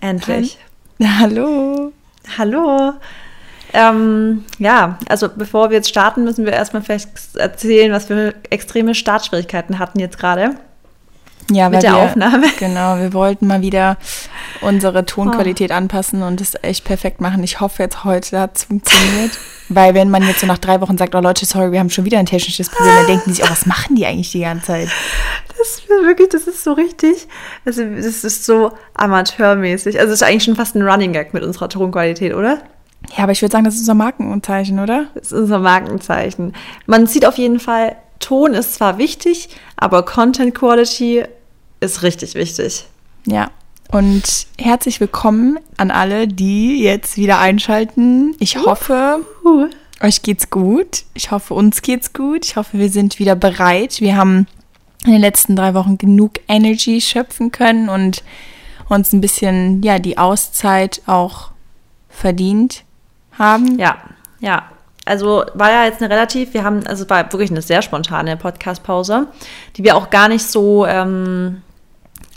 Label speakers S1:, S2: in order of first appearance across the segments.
S1: Endlich.
S2: Hallo.
S1: Hallo. Ähm, ja, also bevor wir jetzt starten, müssen wir erstmal vielleicht erzählen, was wir extreme Startschwierigkeiten hatten jetzt gerade.
S2: Ja,
S1: mit der
S2: wir,
S1: Aufnahme.
S2: Genau, wir wollten mal wieder unsere Tonqualität oh. anpassen und es echt perfekt machen. Ich hoffe jetzt heute hat es funktioniert. Weil wenn man jetzt so nach drei Wochen sagt, oh Leute, sorry, wir haben schon wieder ein technisches Problem, dann denken die sich, oh, was machen die eigentlich die ganze Zeit?
S1: Das ist wirklich, das ist so richtig, also das ist so amateurmäßig. Also es ist eigentlich schon fast ein Running Gag mit unserer Tonqualität, oder?
S2: Ja, aber ich würde sagen, das ist unser Markenzeichen, oder?
S1: Das ist unser Markenzeichen. Man sieht auf jeden Fall, Ton ist zwar wichtig, aber Content Quality ist richtig wichtig.
S2: Ja. Und herzlich willkommen an alle, die jetzt wieder einschalten. Ich hoffe, uh. euch geht's gut. Ich hoffe, uns geht's gut. Ich hoffe, wir sind wieder bereit. Wir haben in den letzten drei Wochen genug Energy schöpfen können und uns ein bisschen, ja, die Auszeit auch verdient haben.
S1: Ja, ja. Also war ja jetzt eine relativ, wir haben, also war wirklich eine sehr spontane Podcast-Pause, die wir auch gar nicht so ähm,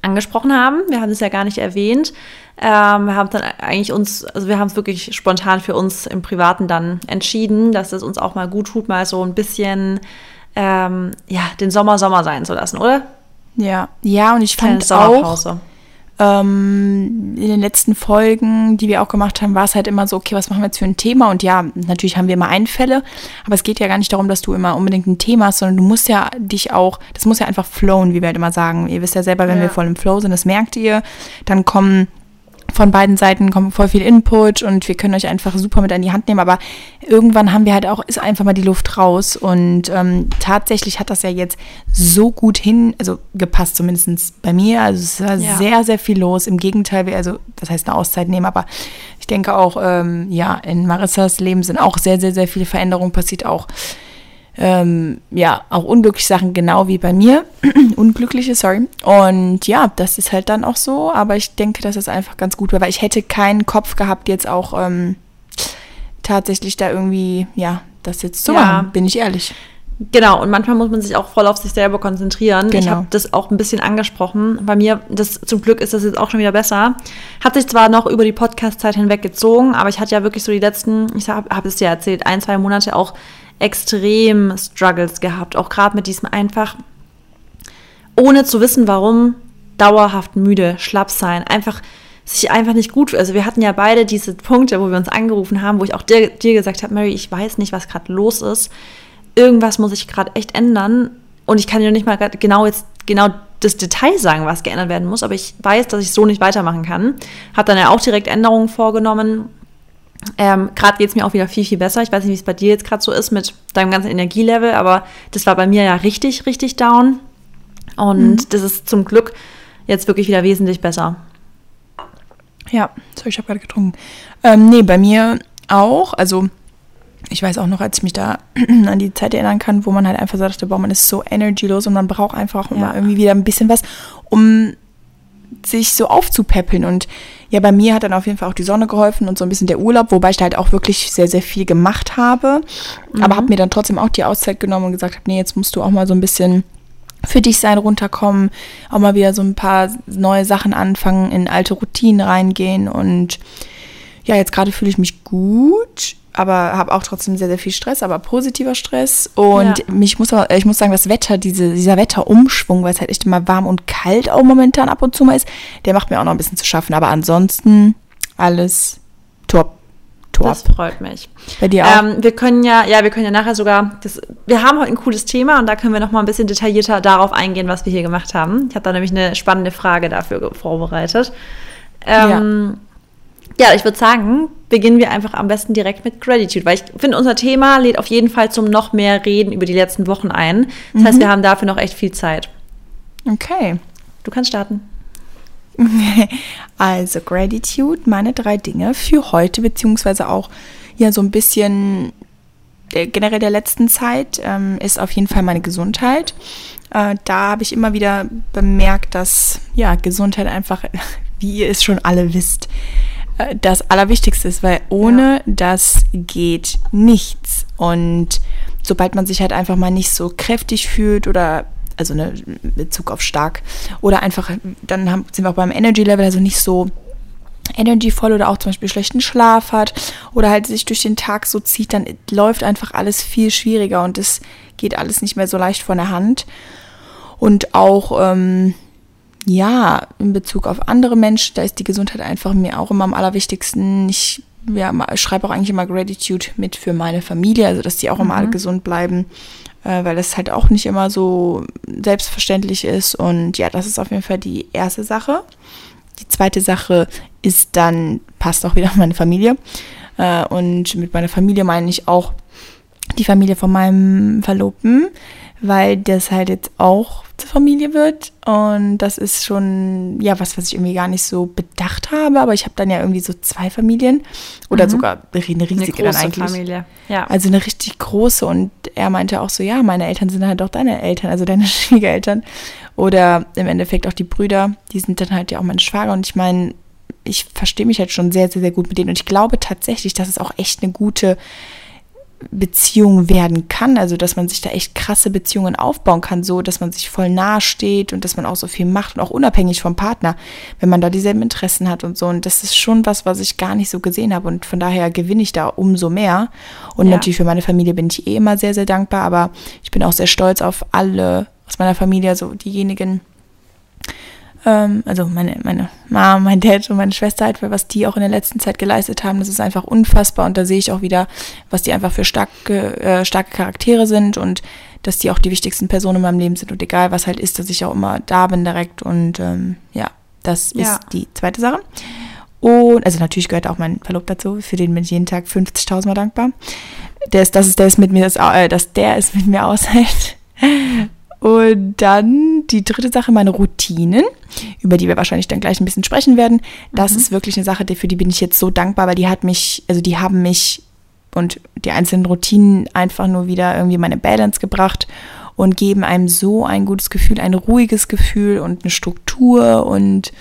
S1: angesprochen haben. Wir haben es ja gar nicht erwähnt. Ähm, wir haben dann eigentlich uns, also wir haben es wirklich spontan für uns im Privaten dann entschieden, dass es uns auch mal gut tut, mal so ein bisschen ähm, ja, den Sommer Sommer sein zu lassen, oder?
S2: Ja, ja, und ich fand auch ähm, in den letzten Folgen, die wir auch gemacht haben, war es halt immer so, okay, was machen wir jetzt für ein Thema? Und ja, natürlich haben wir immer Einfälle, aber es geht ja gar nicht darum, dass du immer unbedingt ein Thema hast, sondern du musst ja dich auch, das muss ja einfach flowen, wie wir halt immer sagen. Ihr wisst ja selber, wenn ja. wir voll im Flow sind, das merkt ihr, dann kommen von beiden Seiten kommt voll viel Input und wir können euch einfach super mit an die Hand nehmen. Aber irgendwann haben wir halt auch, ist einfach mal die Luft raus. Und ähm, tatsächlich hat das ja jetzt so gut hin, also gepasst zumindest bei mir. Also es war ja. sehr, sehr viel los. Im Gegenteil, also das heißt eine Auszeit nehmen, aber ich denke auch, ähm, ja, in Marissas Leben sind auch sehr, sehr, sehr viele Veränderungen passiert auch ähm, ja, auch unglückliche Sachen, genau wie bei mir. Unglückliche, sorry. Und ja, das ist halt dann auch so, aber ich denke, dass es einfach ganz gut war, weil ich hätte keinen Kopf gehabt, jetzt auch ähm, tatsächlich da irgendwie, ja, das jetzt zu ja. machen, bin ich ehrlich.
S1: Genau, und manchmal muss man sich auch voll auf sich selber konzentrieren. Genau. Ich habe das auch ein bisschen angesprochen. Bei mir, das zum Glück ist das jetzt auch schon wieder besser. Hat sich zwar noch über die Podcast-Zeit hinweg gezogen, aber ich hatte ja wirklich so die letzten, ich habe hab es dir erzählt, ein, zwei Monate auch extrem Struggles gehabt, auch gerade mit diesem einfach, ohne zu wissen, warum, dauerhaft müde, schlapp sein, einfach sich einfach nicht gut. Also wir hatten ja beide diese Punkte, wo wir uns angerufen haben, wo ich auch dir, dir gesagt habe, Mary, ich weiß nicht, was gerade los ist. Irgendwas muss ich gerade echt ändern. Und ich kann dir nicht mal genau jetzt genau das Detail sagen, was geändert werden muss, aber ich weiß, dass ich so nicht weitermachen kann. Habe dann ja auch direkt Änderungen vorgenommen, ähm, gerade geht es mir auch wieder viel, viel besser. Ich weiß nicht, wie es bei dir jetzt gerade so ist mit deinem ganzen Energielevel, aber das war bei mir ja richtig, richtig down. Und mhm. das ist zum Glück jetzt wirklich wieder wesentlich besser.
S2: Ja, sorry, ich habe gerade getrunken. Ähm, nee, bei mir auch. Also, ich weiß auch noch, als ich mich da an die Zeit erinnern kann, wo man halt einfach sagte, boah, man ist so energylos und man braucht einfach ja. immer irgendwie wieder ein bisschen was, um sich so aufzupäppeln. Und ja, bei mir hat dann auf jeden Fall auch die Sonne geholfen und so ein bisschen der Urlaub, wobei ich da halt auch wirklich sehr, sehr viel gemacht habe. Mhm. Aber habe mir dann trotzdem auch die Auszeit genommen und gesagt habe, nee, jetzt musst du auch mal so ein bisschen für dich sein, runterkommen, auch mal wieder so ein paar neue Sachen anfangen, in alte Routinen reingehen. Und ja, jetzt gerade fühle ich mich gut aber habe auch trotzdem sehr, sehr viel Stress, aber positiver Stress. Und ja. mich muss auch, ich muss sagen, das Wetter, diese, dieser Wetterumschwung, weil es halt echt immer warm und kalt auch momentan ab und zu mal ist, der macht mir auch noch ein bisschen zu schaffen. Aber ansonsten alles top.
S1: top. Das freut mich. Bei dir auch? Ähm, wir können ja, ja, wir können ja nachher sogar, das, wir haben heute ein cooles Thema und da können wir noch mal ein bisschen detaillierter darauf eingehen, was wir hier gemacht haben. Ich habe da nämlich eine spannende Frage dafür vorbereitet. Ähm, ja ja, ich würde sagen, beginnen wir einfach am besten direkt mit Gratitude, weil ich finde, unser Thema lädt auf jeden Fall zum noch mehr Reden über die letzten Wochen ein. Das mhm. heißt, wir haben dafür noch echt viel Zeit.
S2: Okay.
S1: Du kannst starten.
S2: Also Gratitude, meine drei Dinge für heute, beziehungsweise auch ja so ein bisschen der, generell der letzten Zeit, ähm, ist auf jeden Fall meine Gesundheit. Äh, da habe ich immer wieder bemerkt, dass ja Gesundheit einfach, wie ihr es schon alle wisst, äh, das Allerwichtigste ist, weil ohne ja. das geht nichts. Und sobald man sich halt einfach mal nicht so kräftig fühlt oder also ne, Bezug auf stark oder einfach, dann haben, sind wir auch beim Energy Level, also nicht so energyvoll oder auch zum Beispiel schlechten Schlaf hat oder halt sich durch den Tag so zieht, dann läuft einfach alles viel schwieriger und es geht alles nicht mehr so leicht von der Hand. Und auch, ähm, ja, in Bezug auf andere Menschen, da ist die Gesundheit einfach mir auch immer am allerwichtigsten. Ich ja, schreibe auch eigentlich immer Gratitude mit für meine Familie, also dass die auch immer alle mhm. gesund bleiben, äh, weil das halt auch nicht immer so selbstverständlich ist. Und ja, das ist auf jeden Fall die erste Sache. Die zweite Sache ist dann, passt auch wieder auf meine Familie. Äh, und mit meiner Familie meine ich auch die Familie von meinem Verlobten, weil das halt jetzt auch zur Familie wird. Und das ist schon, ja, was, was ich irgendwie gar nicht so bedacht habe. Aber ich habe dann ja irgendwie so zwei Familien. Oder mhm. sogar eine riesige eine dann eigentlich. Familie. Ja. Also eine richtig große. Und er meinte auch so, ja, meine Eltern sind halt auch deine Eltern, also deine Schwiegereltern. Oder im Endeffekt auch die Brüder, die sind dann halt ja auch mein Schwager. Und ich meine, ich verstehe mich halt schon sehr, sehr, sehr gut mit denen. Und ich glaube tatsächlich, dass es auch echt eine gute Beziehung werden kann. Also, dass man sich da echt krasse Beziehungen aufbauen kann, so dass man sich voll nahe steht und dass man auch so viel macht und auch unabhängig vom Partner, wenn man da dieselben Interessen hat und so. Und das ist schon was, was ich gar nicht so gesehen habe. Und von daher gewinne ich da umso mehr. Und ja. natürlich für meine Familie bin ich eh immer sehr, sehr dankbar. Aber ich bin auch sehr stolz auf alle aus meiner Familie, so diejenigen, ähm, also meine, meine Mama, mein Dad und meine Schwester halt, was die auch in der letzten Zeit geleistet haben, das ist einfach unfassbar und da sehe ich auch wieder, was die einfach für starke, äh, starke Charaktere sind und dass die auch die wichtigsten Personen in meinem Leben sind und egal was halt ist, dass ich auch immer da bin direkt und ähm, ja, das ja. ist die zweite Sache. Und also natürlich gehört auch mein Verlobter dazu, für den bin ich jeden Tag 50.000 Mal dankbar. Der ist, das ist, der ist mit mir, das, äh, dass der ist mit mir aushält. Und dann die dritte Sache, meine Routinen, über die wir wahrscheinlich dann gleich ein bisschen sprechen werden. Das mhm. ist wirklich eine Sache, für die bin ich jetzt so dankbar, weil die hat mich, also die haben mich und die einzelnen Routinen einfach nur wieder irgendwie meine Balance gebracht und geben einem so ein gutes Gefühl, ein ruhiges Gefühl und eine Struktur und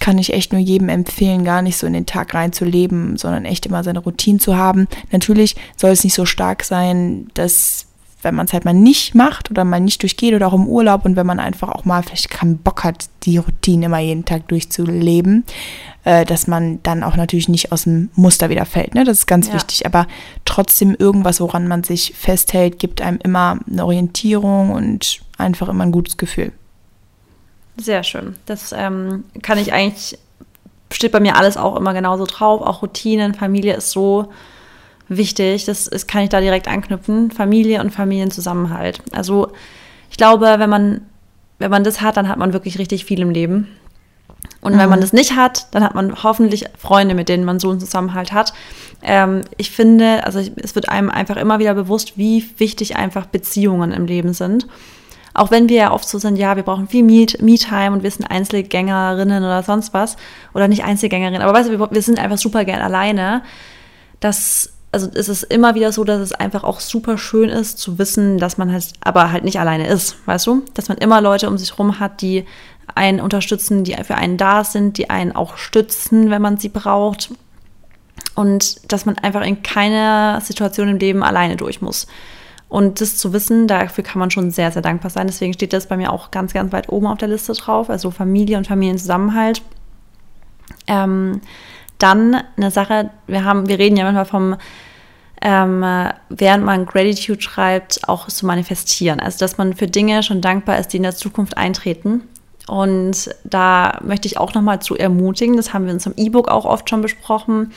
S2: kann ich echt nur jedem empfehlen, gar nicht so in den Tag reinzuleben, sondern echt immer seine Routine zu haben. Natürlich soll es nicht so stark sein, dass wenn man es halt mal nicht macht oder mal nicht durchgeht oder auch im Urlaub und wenn man einfach auch mal vielleicht keinen Bock hat, die Routine immer jeden Tag durchzuleben, äh, dass man dann auch natürlich nicht aus dem Muster wieder fällt. Ne? Das ist ganz ja. wichtig. Aber trotzdem irgendwas, woran man sich festhält, gibt einem immer eine Orientierung und einfach immer ein gutes Gefühl.
S1: Sehr schön. Das ähm, kann ich eigentlich, steht bei mir alles auch immer genauso drauf. Auch Routinen, Familie ist so wichtig. Das ist, kann ich da direkt anknüpfen. Familie und Familienzusammenhalt. Also ich glaube, wenn man, wenn man das hat, dann hat man wirklich richtig viel im Leben. Und mhm. wenn man mhm. das nicht hat, dann hat man hoffentlich Freunde, mit denen man so einen Zusammenhalt hat. Ähm, ich finde, also es wird einem einfach immer wieder bewusst, wie wichtig einfach Beziehungen im Leben sind. Auch wenn wir ja oft so sind, ja, wir brauchen viel Me-Time und wir sind Einzelgängerinnen oder sonst was. Oder nicht Einzelgängerinnen, aber weißt du, wir, wir sind einfach super gern alleine. Das also ist es immer wieder so, dass es einfach auch super schön ist zu wissen, dass man halt aber halt nicht alleine ist, weißt du? Dass man immer Leute um sich rum hat, die einen unterstützen, die für einen da sind, die einen auch stützen, wenn man sie braucht. Und dass man einfach in keiner Situation im Leben alleine durch muss. Und das zu wissen, dafür kann man schon sehr, sehr dankbar sein. Deswegen steht das bei mir auch ganz, ganz weit oben auf der Liste drauf. Also Familie und Familienzusammenhalt. Ähm, dann eine Sache, wir haben, wir reden ja manchmal vom, ähm, während man Gratitude schreibt, auch zu manifestieren. Also dass man für Dinge schon dankbar ist, die in der Zukunft eintreten. Und da möchte ich auch nochmal zu ermutigen, das haben wir in unserem E-Book auch oft schon besprochen,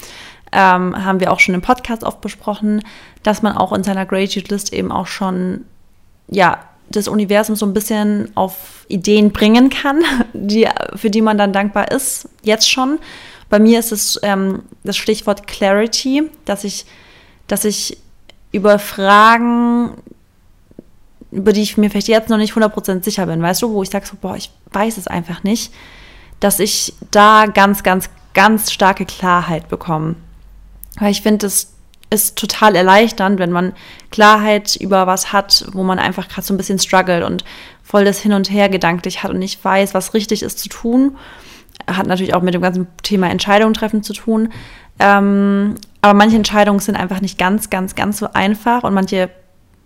S1: ähm, haben wir auch schon im Podcast oft besprochen, dass man auch in seiner Gratitude List eben auch schon, ja, das Universum so ein bisschen auf Ideen bringen kann, die, für die man dann dankbar ist, jetzt schon. Bei mir ist es ähm, das Stichwort Clarity, dass ich, dass ich über Fragen, über die ich mir vielleicht jetzt noch nicht 100% sicher bin, weißt du, wo ich sage so, boah, ich weiß es einfach nicht, dass ich da ganz, ganz, ganz starke Klarheit bekomme. Weil ich finde, es ist total erleichternd, wenn man Klarheit über was hat, wo man einfach gerade so ein bisschen struggelt und voll das Hin und Her gedanklich hat und nicht weiß, was richtig ist zu tun hat natürlich auch mit dem ganzen Thema Entscheidungen treffen zu tun. Ähm, aber manche Entscheidungen sind einfach nicht ganz, ganz, ganz so einfach und manche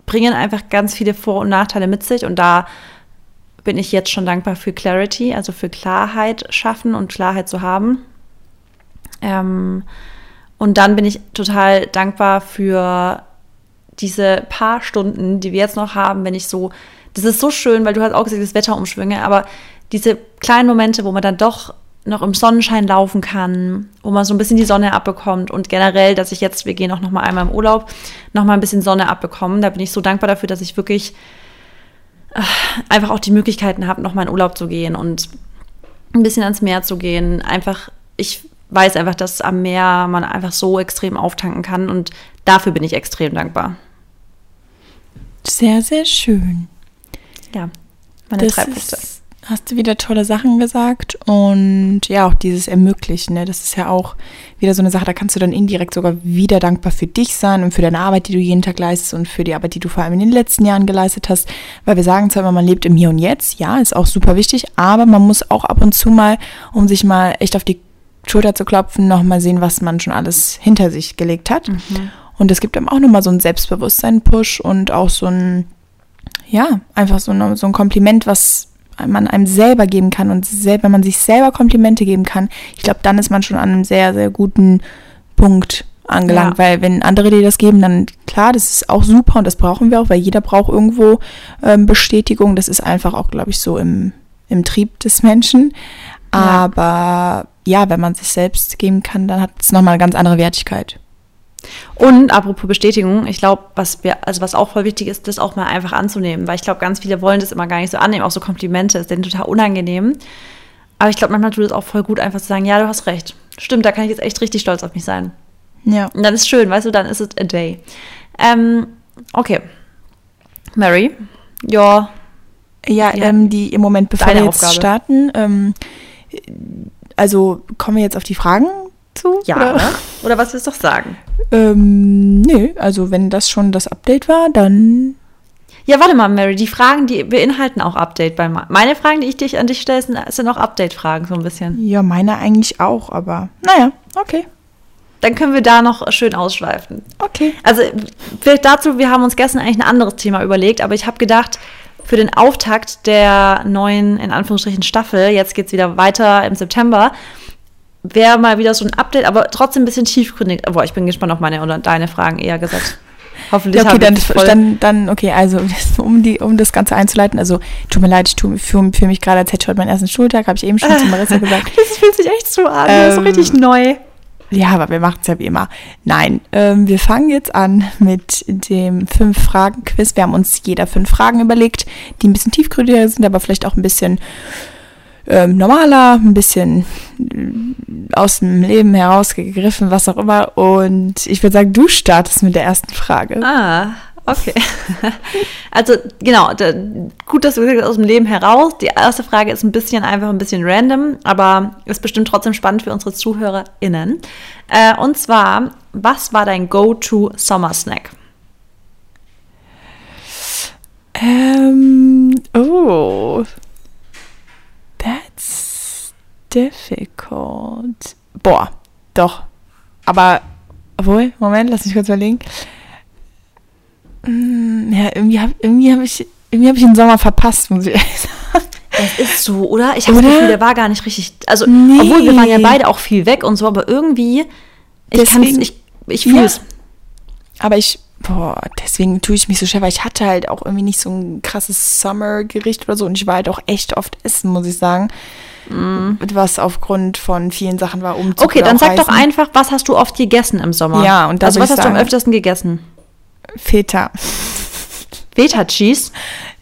S1: bringen einfach ganz viele Vor- und Nachteile mit sich. Und da bin ich jetzt schon dankbar für Clarity, also für Klarheit schaffen und Klarheit zu haben. Ähm, und dann bin ich total dankbar für diese paar Stunden, die wir jetzt noch haben, wenn ich so, das ist so schön, weil du hast auch gesagt, das Wetterumschwünge, aber diese kleinen Momente, wo man dann doch noch im Sonnenschein laufen kann, wo man so ein bisschen die Sonne abbekommt und generell, dass ich jetzt, wir gehen auch noch mal einmal im Urlaub, noch mal ein bisschen Sonne abbekommen. Da bin ich so dankbar dafür, dass ich wirklich äh, einfach auch die Möglichkeiten habe, noch mal in Urlaub zu gehen und ein bisschen ans Meer zu gehen. Einfach, ich weiß einfach, dass am Meer man einfach so extrem auftanken kann und dafür bin ich extrem dankbar.
S2: Sehr, sehr schön.
S1: Ja, meine
S2: das
S1: drei Punkte.
S2: Hast du wieder tolle Sachen gesagt und ja, auch dieses Ermöglichen, ne? das ist ja auch wieder so eine Sache, da kannst du dann indirekt sogar wieder dankbar für dich sein und für deine Arbeit, die du jeden Tag leistest und für die Arbeit, die du vor allem in den letzten Jahren geleistet hast, weil wir sagen zwar immer, man lebt im Hier und Jetzt, ja, ist auch super wichtig, aber man muss auch ab und zu mal, um sich mal echt auf die Schulter zu klopfen, nochmal sehen, was man schon alles hinter sich gelegt hat. Mhm. Und es gibt einem auch nochmal so einen Selbstbewusstsein-Push und auch so ein, ja, einfach so, eine, so ein Kompliment, was man einem selber geben kann und selber, wenn man sich selber Komplimente geben kann, ich glaube, dann ist man schon an einem sehr, sehr guten Punkt angelangt, ja. weil wenn andere dir das geben, dann klar, das ist auch super und das brauchen wir auch, weil jeder braucht irgendwo ähm, Bestätigung. Das ist einfach auch, glaube ich, so im, im Trieb des Menschen. Ja. Aber ja, wenn man sich selbst geben kann, dann hat es nochmal eine ganz andere Wertigkeit.
S1: Und apropos Bestätigung, ich glaube, was wir, also was auch voll wichtig ist, das auch mal einfach anzunehmen, weil ich glaube, ganz viele wollen das immer gar nicht so annehmen, auch so Komplimente, ist denen total unangenehm. Aber ich glaube, manchmal tut es auch voll gut, einfach zu sagen, ja, du hast recht. Stimmt, da kann ich jetzt echt richtig stolz auf mich sein. Ja. Und dann ist schön, weißt du, dann ist es a day. Ähm, okay. Mary,
S2: ja. Ja, ja. Ähm, die im Moment, bevor wir jetzt Aufgabe. starten, ähm, also kommen wir jetzt auf die Fragen zu?
S1: Ja, oder, oder was willst du doch sagen?
S2: Ähm, nö, also wenn das schon das Update war, dann.
S1: Ja, warte mal, Mary, die Fragen, die beinhalten auch Update bei meine Fragen, die ich dich an dich stelle, sind, sind auch Update-Fragen, so ein bisschen.
S2: Ja, meine eigentlich auch, aber naja, okay.
S1: Dann können wir da noch schön ausschweifen.
S2: Okay.
S1: Also, vielleicht dazu, wir haben uns gestern eigentlich ein anderes Thema überlegt, aber ich habe gedacht, für den Auftakt der neuen, in Anführungsstrichen, Staffel, jetzt geht es wieder weiter im September, wäre mal wieder so ein Update, aber trotzdem ein bisschen tiefgründig. Boah, ich bin gespannt auf meine oder deine Fragen eher gesagt.
S2: Hoffentlich. Ja, okay, dann, dann, dann, okay, also um, die, um das Ganze einzuleiten, also tut mir leid, ich fühle fühl mich gerade, als hätte ich heute meinen ersten Schultag, habe ich eben schon zu Marissa gesagt.
S1: das fühlt sich echt so an, ähm, so richtig neu.
S2: Ja, aber wir machen es ja wie immer. Nein, ähm, wir fangen jetzt an mit dem Fünf-Fragen-Quiz. Wir haben uns jeder fünf Fragen überlegt, die ein bisschen tiefgründiger sind, aber vielleicht auch ein bisschen ähm, normaler, ein bisschen aus dem Leben herausgegriffen, was auch immer. Und ich würde sagen, du startest mit der ersten Frage.
S1: Ah, okay. Also genau, da, gut, dass du gesagt hast, aus dem Leben heraus. Die erste Frage ist ein bisschen einfach ein bisschen random, aber ist bestimmt trotzdem spannend für unsere ZuhörerInnen. Äh, und zwar, was war dein Go-To-Sommer-Snack?
S2: Ähm, oh, difficult. Boah, doch. Aber, obwohl, Moment, lass mich kurz überlegen. Hm, ja, irgendwie habe irgendwie hab ich, irgendwie hab ich den Sommer verpasst, muss ich ehrlich sagen.
S1: Es ist so, oder? Ich habe das Gefühl, der war gar nicht richtig. Also, nee. obwohl wir waren ja beide auch viel weg und so, aber irgendwie, ich kann ich, ich fühle es. Ja.
S2: Aber ich, boah, deswegen tue ich mich so schwer, weil ich hatte halt auch irgendwie nicht so ein krasses Summer-Gericht oder so und ich war halt auch echt oft essen, muss ich sagen. Mm. Was aufgrund von vielen Sachen war
S1: Umzug Okay, dann sag doch einfach, was hast du oft gegessen im Sommer?
S2: Ja, und
S1: da Also was hast sagen, du am öftesten gegessen?
S2: Feta.
S1: Feta Cheese?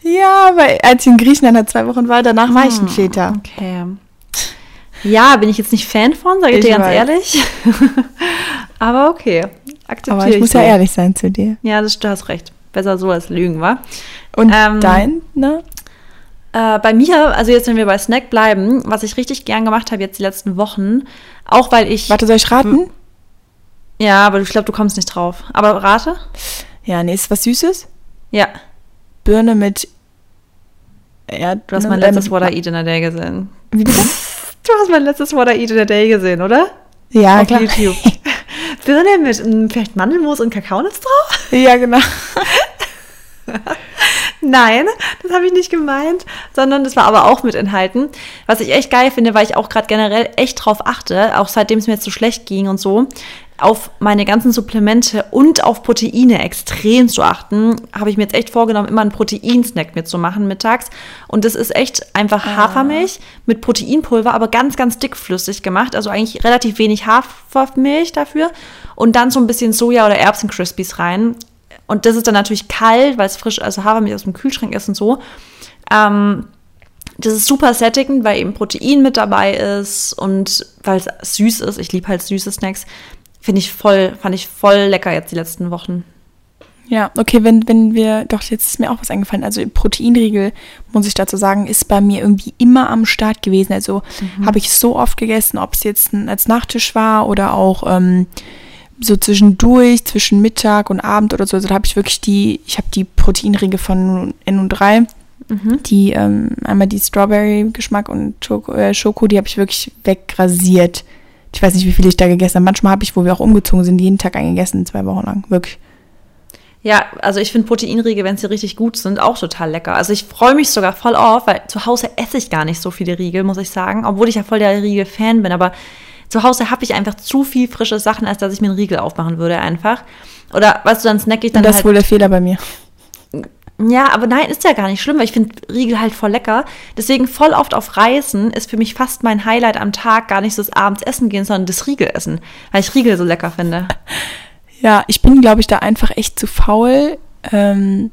S2: Ja, weil als ich in Griechenland zwei Wochen war, danach war ich ein hm, Feta.
S1: Okay. Ja, bin ich jetzt nicht Fan von, sage ich, ich dir ganz weiß. ehrlich. Aber okay
S2: akzeptiere Aber ich, muss so. ja ehrlich sein zu dir.
S1: Ja, das, du hast recht. Besser so als Lügen, wa?
S2: Und ähm, dein, ne?
S1: Äh, bei mir, also jetzt, wenn wir bei Snack bleiben, was ich richtig gern gemacht habe jetzt die letzten Wochen, auch weil ich.
S2: Warte, soll ich raten?
S1: Ja, aber ich glaube, du kommst nicht drauf. Aber rate?
S2: Ja, nee, ist was Süßes?
S1: Ja.
S2: Birne mit
S1: Erd Du hast mein letztes What I Eat in a Day gesehen.
S2: Wie bitte?
S1: Du hast mein letztes What I Eat in a Day gesehen, oder?
S2: Ja, Auf klar. YouTube.
S1: Birne mit um, vielleicht Mandelmus und Kakaonuss drauf?
S2: Ja, genau.
S1: Nein, das habe ich nicht gemeint, sondern das war aber auch mit enthalten. Was ich echt geil finde, weil ich auch gerade generell echt drauf achte, auch seitdem es mir jetzt so schlecht ging und so, auf meine ganzen Supplemente und auf Proteine extrem zu achten, habe ich mir jetzt echt vorgenommen, immer einen Proteinsnack mitzumachen mittags. Und das ist echt einfach ah. Hafermilch mit Proteinpulver, aber ganz, ganz dickflüssig gemacht. Also eigentlich relativ wenig Hafermilch dafür. Und dann so ein bisschen Soja- oder Erbsen-Crispies rein. Und das ist dann natürlich kalt, weil es frisch, also Hafermilch aus dem Kühlschrank ist und so. Ähm, das ist super sättigend, weil eben Protein mit dabei ist und weil es süß ist. Ich liebe halt süße Snacks. Finde ich voll, fand ich voll lecker jetzt die letzten Wochen.
S2: Ja, okay, wenn, wenn wir, doch, jetzt ist mir auch was eingefallen. Also Proteinriegel, muss ich dazu sagen, ist bei mir irgendwie immer am Start gewesen. Also mhm. habe ich so oft gegessen, ob es jetzt als Nachtisch war oder auch ähm, so zwischendurch, zwischen Mittag und Abend oder so, also da habe ich wirklich die, ich habe die Proteinringe von N3, mhm. die ähm, einmal die Strawberry-Geschmack und Schoko, äh, Schoko die habe ich wirklich wegrasiert. Ich weiß nicht, wie viel ich da gegessen habe. Manchmal habe ich, wo wir auch umgezogen sind, jeden Tag eingegessen, zwei Wochen lang, wirklich.
S1: Ja, also ich finde Proteinriegel, wenn sie richtig gut sind, auch total lecker. Also ich freue mich sogar voll auf, weil zu Hause esse ich gar nicht so viele Riegel, muss ich sagen, obwohl ich ja voll der Riegel-Fan bin, aber zu Hause habe ich einfach zu viel frische Sachen, als dass ich mir einen Riegel aufmachen würde einfach. Oder weißt du, dann snack ich dann.
S2: Das
S1: ist
S2: halt, wohl der Fehler bei mir.
S1: Ja, aber nein, ist ja gar nicht schlimm, weil ich finde Riegel halt voll lecker. Deswegen voll oft auf Reisen ist für mich fast mein Highlight am Tag gar nicht so das abends essen gehen, sondern das Riegel essen, weil ich Riegel so lecker finde.
S2: Ja, ich bin, glaube ich, da einfach echt zu faul. Ähm,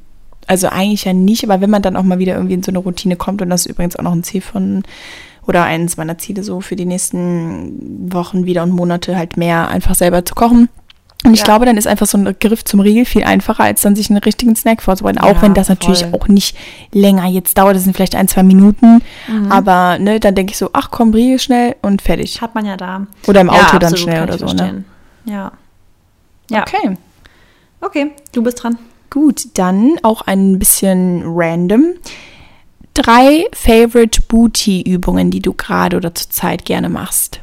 S2: also eigentlich ja nicht, aber wenn man dann auch mal wieder irgendwie in so eine Routine kommt, und das ist übrigens auch noch ein Ziel von oder eines meiner Ziele so für die nächsten Wochen wieder und Monate halt mehr einfach selber zu kochen. Und ich ja. glaube, dann ist einfach so ein Griff zum Riegel viel einfacher, als dann sich einen richtigen Snack vorzubereiten. Ja, auch wenn das natürlich voll. auch nicht länger jetzt dauert, das sind vielleicht ein, zwei Minuten. Mhm. Aber ne, dann denke ich so, ach komm, Riegel schnell und fertig.
S1: Hat man ja da.
S2: Oder im Auto ja, dann schnell oder so. Ne?
S1: Ja. ja. Okay. Okay, du bist dran.
S2: Gut, dann auch ein bisschen random drei Favorite Booty-Übungen, die du gerade oder zurzeit gerne machst?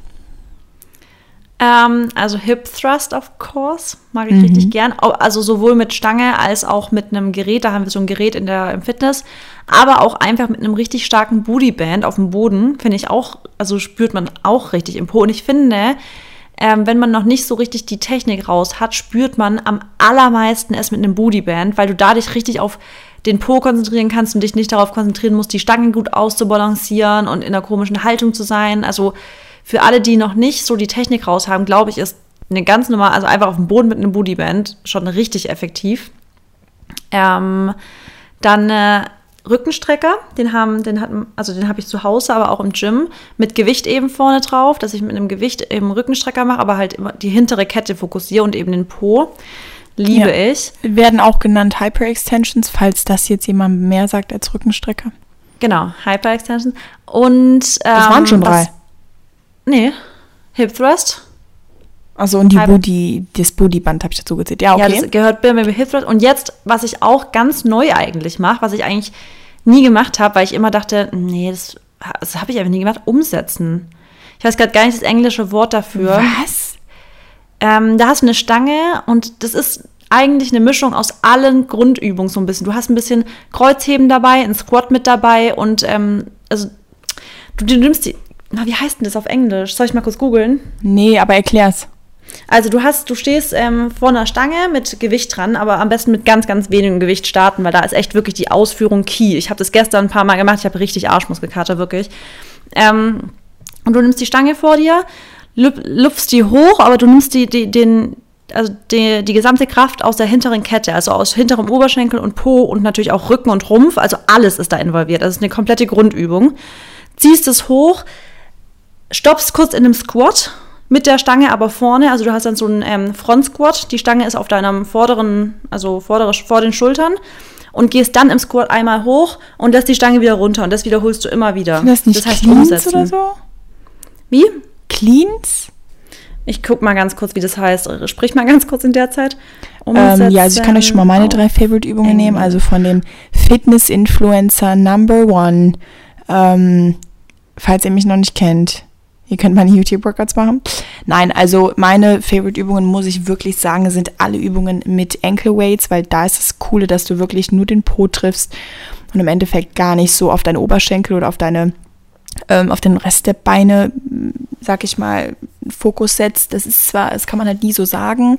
S1: Ähm, also Hip Thrust, of course, mag ich mhm. richtig gern. Also sowohl mit Stange als auch mit einem Gerät. Da haben wir so ein Gerät in der, im Fitness. Aber auch einfach mit einem richtig starken Bootyband auf dem Boden, finde ich auch, also spürt man auch richtig im Po. Und ich finde, ähm, wenn man noch nicht so richtig die Technik raus hat, spürt man am allermeisten es mit einem Bootyband, weil du dadurch richtig auf den Po konzentrieren kannst und dich nicht darauf konzentrieren musst, die Stangen gut auszubalancieren und in einer komischen Haltung zu sein. Also für alle, die noch nicht so die Technik raus haben, glaube ich, ist eine ganz normal, also einfach auf dem Boden mit einem Bootyband schon richtig effektiv. Ähm, dann äh, Rückenstrecker, den haben, den hat, also den habe ich zu Hause, aber auch im Gym mit Gewicht eben vorne drauf, dass ich mit einem Gewicht eben Rückenstrecker mache, aber halt immer die hintere Kette fokussiere und eben den Po. Liebe ja. ich.
S2: Werden auch genannt Hyperextensions, falls das jetzt jemand mehr sagt als Rückenstrecke.
S1: Genau, Hyperextensions. Und.
S2: Ähm, das waren schon drei.
S1: Nee, Hip Thrust.
S2: Also und die Booty, das Bootyband habe ich dazu gezählt. Ja, okay. Ja,
S1: das gehört mir Hip Thrust. Und jetzt, was ich auch ganz neu eigentlich mache, was ich eigentlich nie gemacht habe, weil ich immer dachte, nee, das, das habe ich einfach nie gemacht, umsetzen. Ich weiß gerade gar nicht das englische Wort dafür.
S2: Was?
S1: Ähm, da hast du eine Stange und das ist eigentlich eine Mischung aus allen Grundübungen so ein bisschen. Du hast ein bisschen Kreuzheben dabei, ein Squat mit dabei und ähm, also du, du nimmst die. Na, wie heißt denn das auf Englisch? Soll ich mal kurz googeln?
S2: Nee, aber erklär's.
S1: Also du hast, du stehst ähm, vor einer Stange mit Gewicht dran, aber am besten mit ganz, ganz wenigem Gewicht starten, weil da ist echt wirklich die Ausführung key. Ich habe das gestern ein paar Mal gemacht, ich habe richtig Arschmuskelkater, wirklich. Ähm, und du nimmst die Stange vor dir, lupfst die hoch, aber du nimmst die, die, den, also die, die gesamte Kraft aus der hinteren Kette, also aus hinterem Oberschenkel und Po und natürlich auch Rücken und Rumpf, also alles ist da involviert. Das ist eine komplette Grundübung. Ziehst es hoch, stoppst kurz in einem Squat mit der Stange aber vorne, also du hast dann so einen ähm, Front Squat, die Stange ist auf deinem vorderen, also vordere, vor den Schultern und gehst dann im Squat einmal hoch und lässt die Stange wieder runter und das wiederholst du immer wieder.
S2: Das, nicht das heißt umsetzen. Oder so?
S1: Wie?
S2: Cleans?
S1: Ich guck mal ganz kurz, wie das heißt. Sprich mal ganz kurz in der Zeit.
S2: Ähm, ja, also ich kann euch schon mal meine drei Favorite-Übungen nehmen. Also von dem Fitness-Influencer Number One. Ähm, falls ihr mich noch nicht kennt, Ihr könnt meine YouTube-Workouts machen. Nein, also meine Favorite-Übungen, muss ich wirklich sagen, sind alle Übungen mit Ankle Weights, weil da ist das Coole, dass du wirklich nur den Po triffst und im Endeffekt gar nicht so auf deine Oberschenkel oder auf deine ähm, auf den Rest der Beine, sag ich mal, Fokus setzt. Das ist zwar, das kann man halt nie so sagen.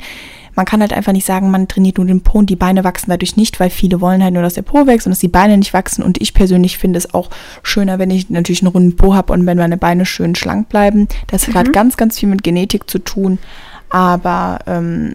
S2: Man kann halt einfach nicht sagen, man trainiert nur den Po und die Beine wachsen dadurch nicht, weil viele wollen halt nur, dass der Po wächst und dass die Beine nicht wachsen. Und ich persönlich finde es auch schöner, wenn ich natürlich einen runden Po habe und wenn meine Beine schön schlank bleiben. Das mhm. hat ganz, ganz viel mit Genetik zu tun. Aber ähm,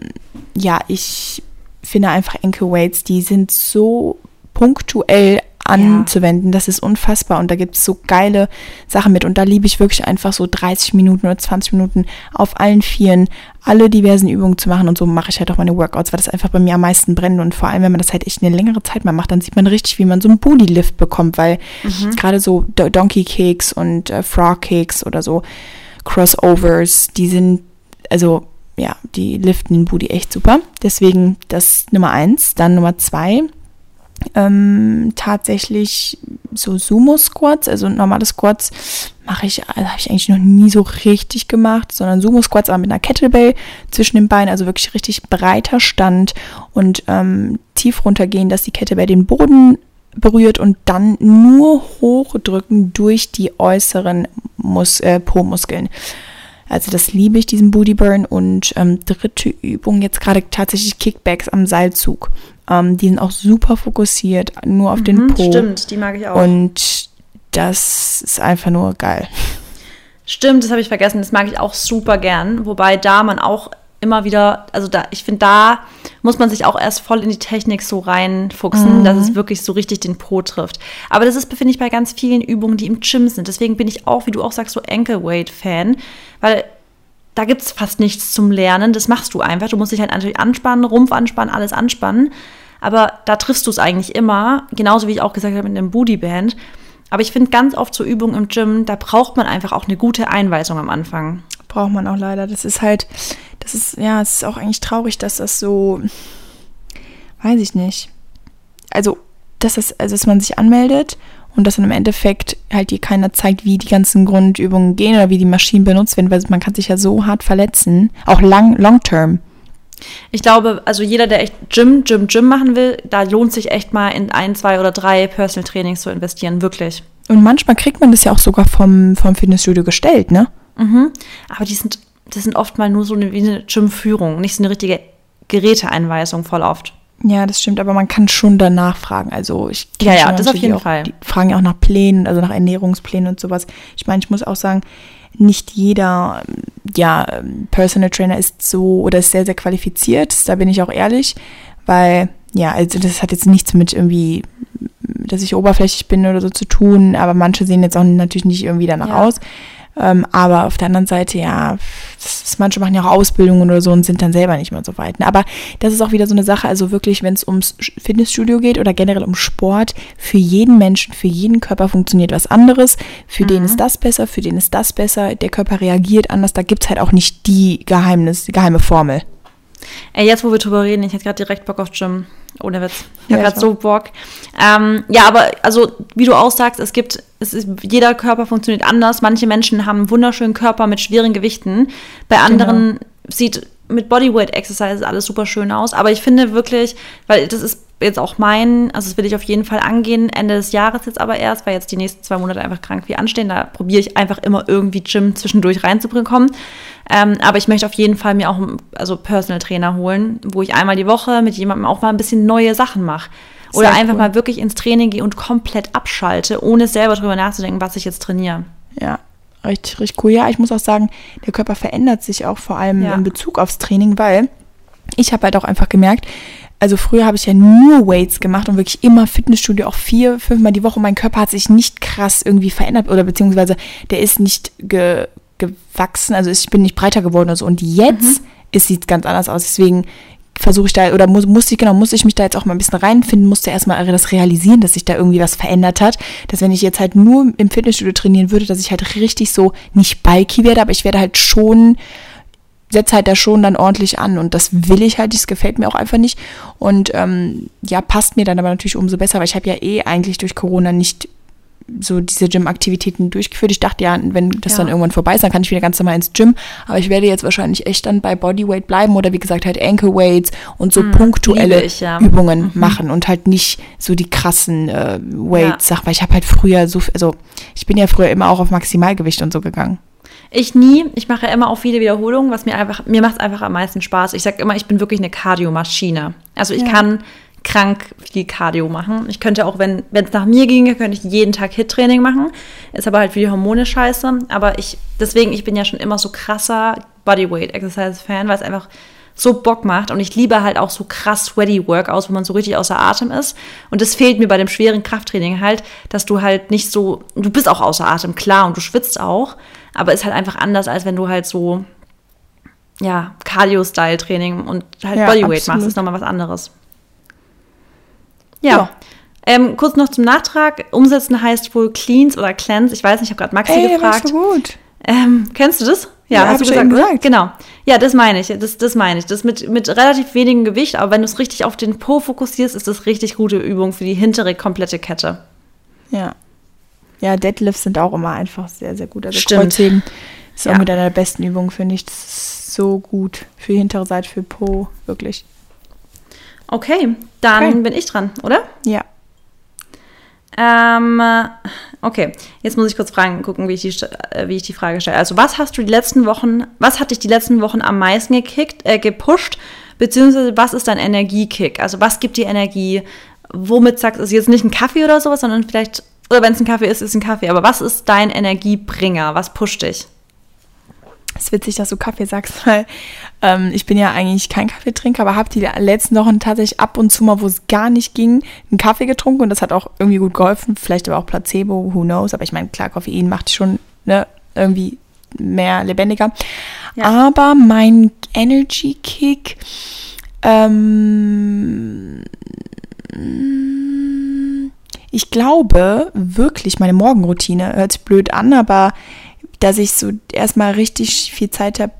S2: ja, ich finde einfach Ankle Weights, die sind so punktuell anzuwenden. Ja. Das ist unfassbar und da gibt es so geile Sachen mit und da liebe ich wirklich einfach so 30 Minuten oder 20 Minuten auf allen Vieren alle diversen Übungen zu machen und so mache ich halt auch meine Workouts, weil das einfach bei mir am meisten brennt und vor allem, wenn man das halt echt eine längere Zeit mal macht, dann sieht man richtig, wie man so einen Booty-Lift bekommt, weil mhm. gerade so Donkey Cakes und äh, Frog Cakes oder so Crossovers, die sind, also ja, die liften den Booty echt super. Deswegen das Nummer eins. Dann Nummer zwei ähm, tatsächlich so Sumo-Squats, also normale Squats mache ich, also habe ich eigentlich noch nie so richtig gemacht, sondern Sumo-Squats aber mit einer Kettlebell zwischen den Beinen, also wirklich richtig breiter Stand und ähm, tief runtergehen, dass die Kettlebell den Boden berührt und dann nur hochdrücken durch die äußeren Mus äh, Po-Muskeln. Also das liebe ich, diesen Booty Burn. Und ähm, dritte Übung, jetzt gerade tatsächlich Kickbacks am Seilzug. Ähm, die sind auch super fokussiert, nur auf mhm, den Po.
S1: Stimmt, die mag ich auch.
S2: Und das ist einfach nur geil.
S1: Stimmt, das habe ich vergessen. Das mag ich auch super gern. Wobei da man auch immer wieder, also da, ich finde, da muss man sich auch erst voll in die Technik so reinfuchsen, mhm. dass es wirklich so richtig den Po trifft. Aber das ist, finde ich, bei ganz vielen Übungen, die im Gym sind. Deswegen bin ich auch, wie du auch sagst, so Ankle Weight Fan, weil da gibt es fast nichts zum Lernen. Das machst du einfach. Du musst dich halt natürlich anspannen, Rumpf anspannen, alles anspannen. Aber da triffst du es eigentlich immer, genauso wie ich auch gesagt habe mit einem Booty Band. Aber ich finde ganz oft so Übungen im Gym, da braucht man einfach auch eine gute Einweisung am Anfang.
S2: Braucht man auch leider. Das ist halt, das ist, ja, es ist auch eigentlich traurig, dass das so, weiß ich nicht. Also, dass, das, also, dass man sich anmeldet und dass dann im Endeffekt halt dir keiner zeigt, wie die ganzen Grundübungen gehen oder wie die Maschinen benutzt werden, weil man kann sich ja so hart verletzen, auch lang, long term.
S1: Ich glaube, also jeder, der echt Gym, Gym, Gym machen will, da lohnt sich echt mal in ein, zwei oder drei Personal Trainings zu investieren, wirklich.
S2: Und manchmal kriegt man das ja auch sogar vom, vom Fitnessstudio gestellt, ne?
S1: Mhm. Aber die sind, das sind oft mal nur so eine, wie eine Gym-Führung, nicht so eine richtige Geräteeinweisung voll oft.
S2: Ja, das stimmt, aber man kann schon danach fragen. Also ich
S1: ja, ja, das auf jeden auch, Fall.
S2: Die fragen ja auch nach Plänen, also nach Ernährungsplänen und sowas. Ich meine, ich muss auch sagen, nicht jeder ja, Personal Trainer ist so oder ist sehr, sehr qualifiziert. Da bin ich auch ehrlich, weil ja, also das hat jetzt nichts mit irgendwie, dass ich oberflächlich bin oder so zu tun, aber manche sehen jetzt auch natürlich nicht irgendwie danach ja. aus. Ähm, aber auf der anderen Seite, ja, das, manche machen ja auch Ausbildungen oder so und sind dann selber nicht mehr so weit. Ne? Aber das ist auch wieder so eine Sache, also wirklich, wenn es ums Fitnessstudio geht oder generell um Sport, für jeden Menschen, für jeden Körper funktioniert was anderes. Für mhm. den ist das besser, für den ist das besser. Der Körper reagiert anders. Da gibt es halt auch nicht die Geheimnis, die geheime Formel.
S1: Ey, jetzt wo wir drüber reden, ich hätte gerade direkt Bock auf Gym. Ohne Witz. Ich ja, habe gerade so Bock. Ähm, ja, aber also, wie du auch sagst, es gibt, es ist, jeder Körper funktioniert anders. Manche Menschen haben einen wunderschönen Körper mit schweren Gewichten. Bei genau. anderen genau. sieht mit Bodyweight Exercise alles super schön aus. Aber ich finde wirklich, weil das ist jetzt auch mein, also das will ich auf jeden Fall angehen, Ende des Jahres jetzt aber erst, weil jetzt die nächsten zwei Monate einfach krank wie anstehen. Da probiere ich einfach immer irgendwie Gym zwischendurch reinzubekommen. Ähm, aber ich möchte auf jeden Fall mir auch also Personal Trainer holen, wo ich einmal die Woche mit jemandem auch mal ein bisschen neue Sachen mache. Oder Sehr einfach cool. mal wirklich ins Training gehe und komplett abschalte, ohne selber drüber nachzudenken, was ich jetzt trainiere.
S2: Ja, richtig, richtig cool. Ja, ich muss auch sagen, der Körper verändert sich auch vor allem ja. in Bezug aufs Training, weil ich habe halt auch einfach gemerkt, also früher habe ich ja nur Weights gemacht und wirklich immer Fitnessstudio, auch vier, fünfmal die Woche. Mein Körper hat sich nicht krass irgendwie verändert oder beziehungsweise der ist nicht ge, gewachsen, also ich bin nicht breiter geworden oder so. Und jetzt mhm. sieht es ganz anders aus. Deswegen versuche ich da, oder muss, muss ich, genau, muss ich mich da jetzt auch mal ein bisschen reinfinden, musste erstmal das realisieren, dass sich da irgendwie was verändert hat. Dass wenn ich jetzt halt nur im Fitnessstudio trainieren würde, dass ich halt richtig so nicht bulky werde, aber ich werde halt schon setze halt da schon dann ordentlich an und das will ich halt, das gefällt mir auch einfach nicht und ähm, ja, passt mir dann aber natürlich umso besser, weil ich habe ja eh eigentlich durch Corona nicht so diese Gym-Aktivitäten durchgeführt. Ich dachte ja, wenn das ja. dann irgendwann vorbei ist, dann kann ich wieder ganz normal ins Gym. Aber ich werde jetzt wahrscheinlich echt dann bei Bodyweight bleiben oder wie gesagt halt Ankle Weights und so mhm, punktuelle ich, ja. Übungen mhm. machen und halt nicht so die krassen äh, Weights, ja. sag mal. Ich habe halt früher so, also ich bin ja früher immer auch auf Maximalgewicht und so gegangen.
S1: Ich nie. Ich mache immer auch viele Wiederholungen, was mir einfach, mir macht es einfach am meisten Spaß. Ich sage immer, ich bin wirklich eine Kardiomaschine. Also ich ja. kann krank viel Cardio machen. Ich könnte auch, wenn es nach mir ginge, könnte ich jeden Tag Hit-Training machen. Ist aber halt für die Hormone scheiße. Aber ich, deswegen, ich bin ja schon immer so krasser Bodyweight-Exercise-Fan, weil es einfach so Bock macht. Und ich liebe halt auch so krass sweaty Workouts, wo man so richtig außer Atem ist. Und das fehlt mir bei dem schweren Krafttraining halt, dass du halt nicht so, du bist auch außer Atem, klar, und du schwitzt auch. Aber ist halt einfach anders, als wenn du halt so, ja, Cardio-Style-Training und halt ja, Bodyweight absolut. machst. Das ist nochmal was anderes. Ja. ja. Ähm, kurz noch zum Nachtrag. Umsetzen heißt wohl Cleans oder Cleanse. Ich weiß nicht, ich habe gerade Maxi Ey, gefragt. So gut. Ähm, kennst du das? Ja, ja hast du gesagt, gesagt. Genau. Ja, das meine ich. Das, das meine ich. Das mit, mit relativ wenigem Gewicht, aber wenn du es richtig auf den Po fokussierst, ist das richtig gute Übung für die hintere komplette Kette.
S2: Ja. Ja, Deadlifts sind auch immer einfach sehr, sehr gut. Also Stimmt. Kreuzheben ist ja. auch mit einer der besten Übungen, finde ich. Das ist so gut für die hintere Seite, für Po, wirklich.
S1: Okay, dann okay. bin ich dran, oder?
S2: Ja.
S1: Ähm, okay, jetzt muss ich kurz fragen, gucken, wie ich, die, äh, wie ich die Frage stelle. Also, was hast du die letzten Wochen, was hat dich die letzten Wochen am meisten gekickt, äh, gepusht, beziehungsweise was ist dein Energiekick? Also, was gibt dir Energie? Womit sagst du, ist jetzt nicht ein Kaffee oder sowas, sondern vielleicht, oder wenn es ein Kaffee ist, ist es ein Kaffee, aber was ist dein Energiebringer? Was pusht dich?
S2: Es ist witzig, dass du Kaffee sagst, weil ähm, ich bin ja eigentlich kein Kaffeetrinker, aber habe die letzten Wochen tatsächlich ab und zu mal, wo es gar nicht ging, einen Kaffee getrunken und das hat auch irgendwie gut geholfen. Vielleicht aber auch Placebo, who knows. Aber ich meine, klar, Koffein macht schon ne, irgendwie mehr lebendiger. Ja. Aber mein Energy Kick, ähm, ich glaube wirklich, meine Morgenroutine hört sich blöd an, aber dass ich so erstmal richtig viel Zeit habe,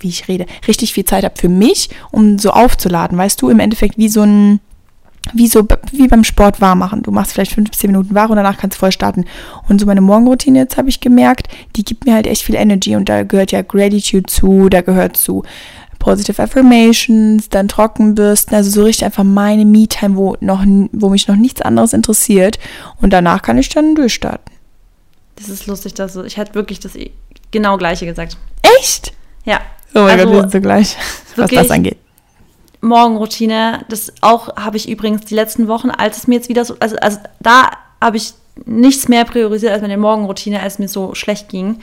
S2: wie ich rede, richtig viel Zeit habe für mich, um so aufzuladen, weißt du, im Endeffekt wie so ein, wie so, wie beim Sport warm machen. Du machst vielleicht 15 Minuten warm und danach kannst du voll starten. Und so meine Morgenroutine jetzt habe ich gemerkt, die gibt mir halt echt viel Energy und da gehört ja Gratitude zu, da gehört zu Positive Affirmations, dann Trockenbürsten, also so richtig einfach meine Me-Time, wo, noch, wo mich noch nichts anderes interessiert. Und danach kann ich dann durchstarten.
S1: Das ist lustig, dass du, ich hätte wirklich das genau gleiche gesagt.
S2: Echt?
S1: Ja.
S2: Oh mein also, Gott, wir sind so gleich, was das angeht.
S1: Morgenroutine, das auch habe ich übrigens die letzten Wochen, als es mir jetzt wieder so, also, also da habe ich nichts mehr priorisiert als meine Morgenroutine, als mir so schlecht ging,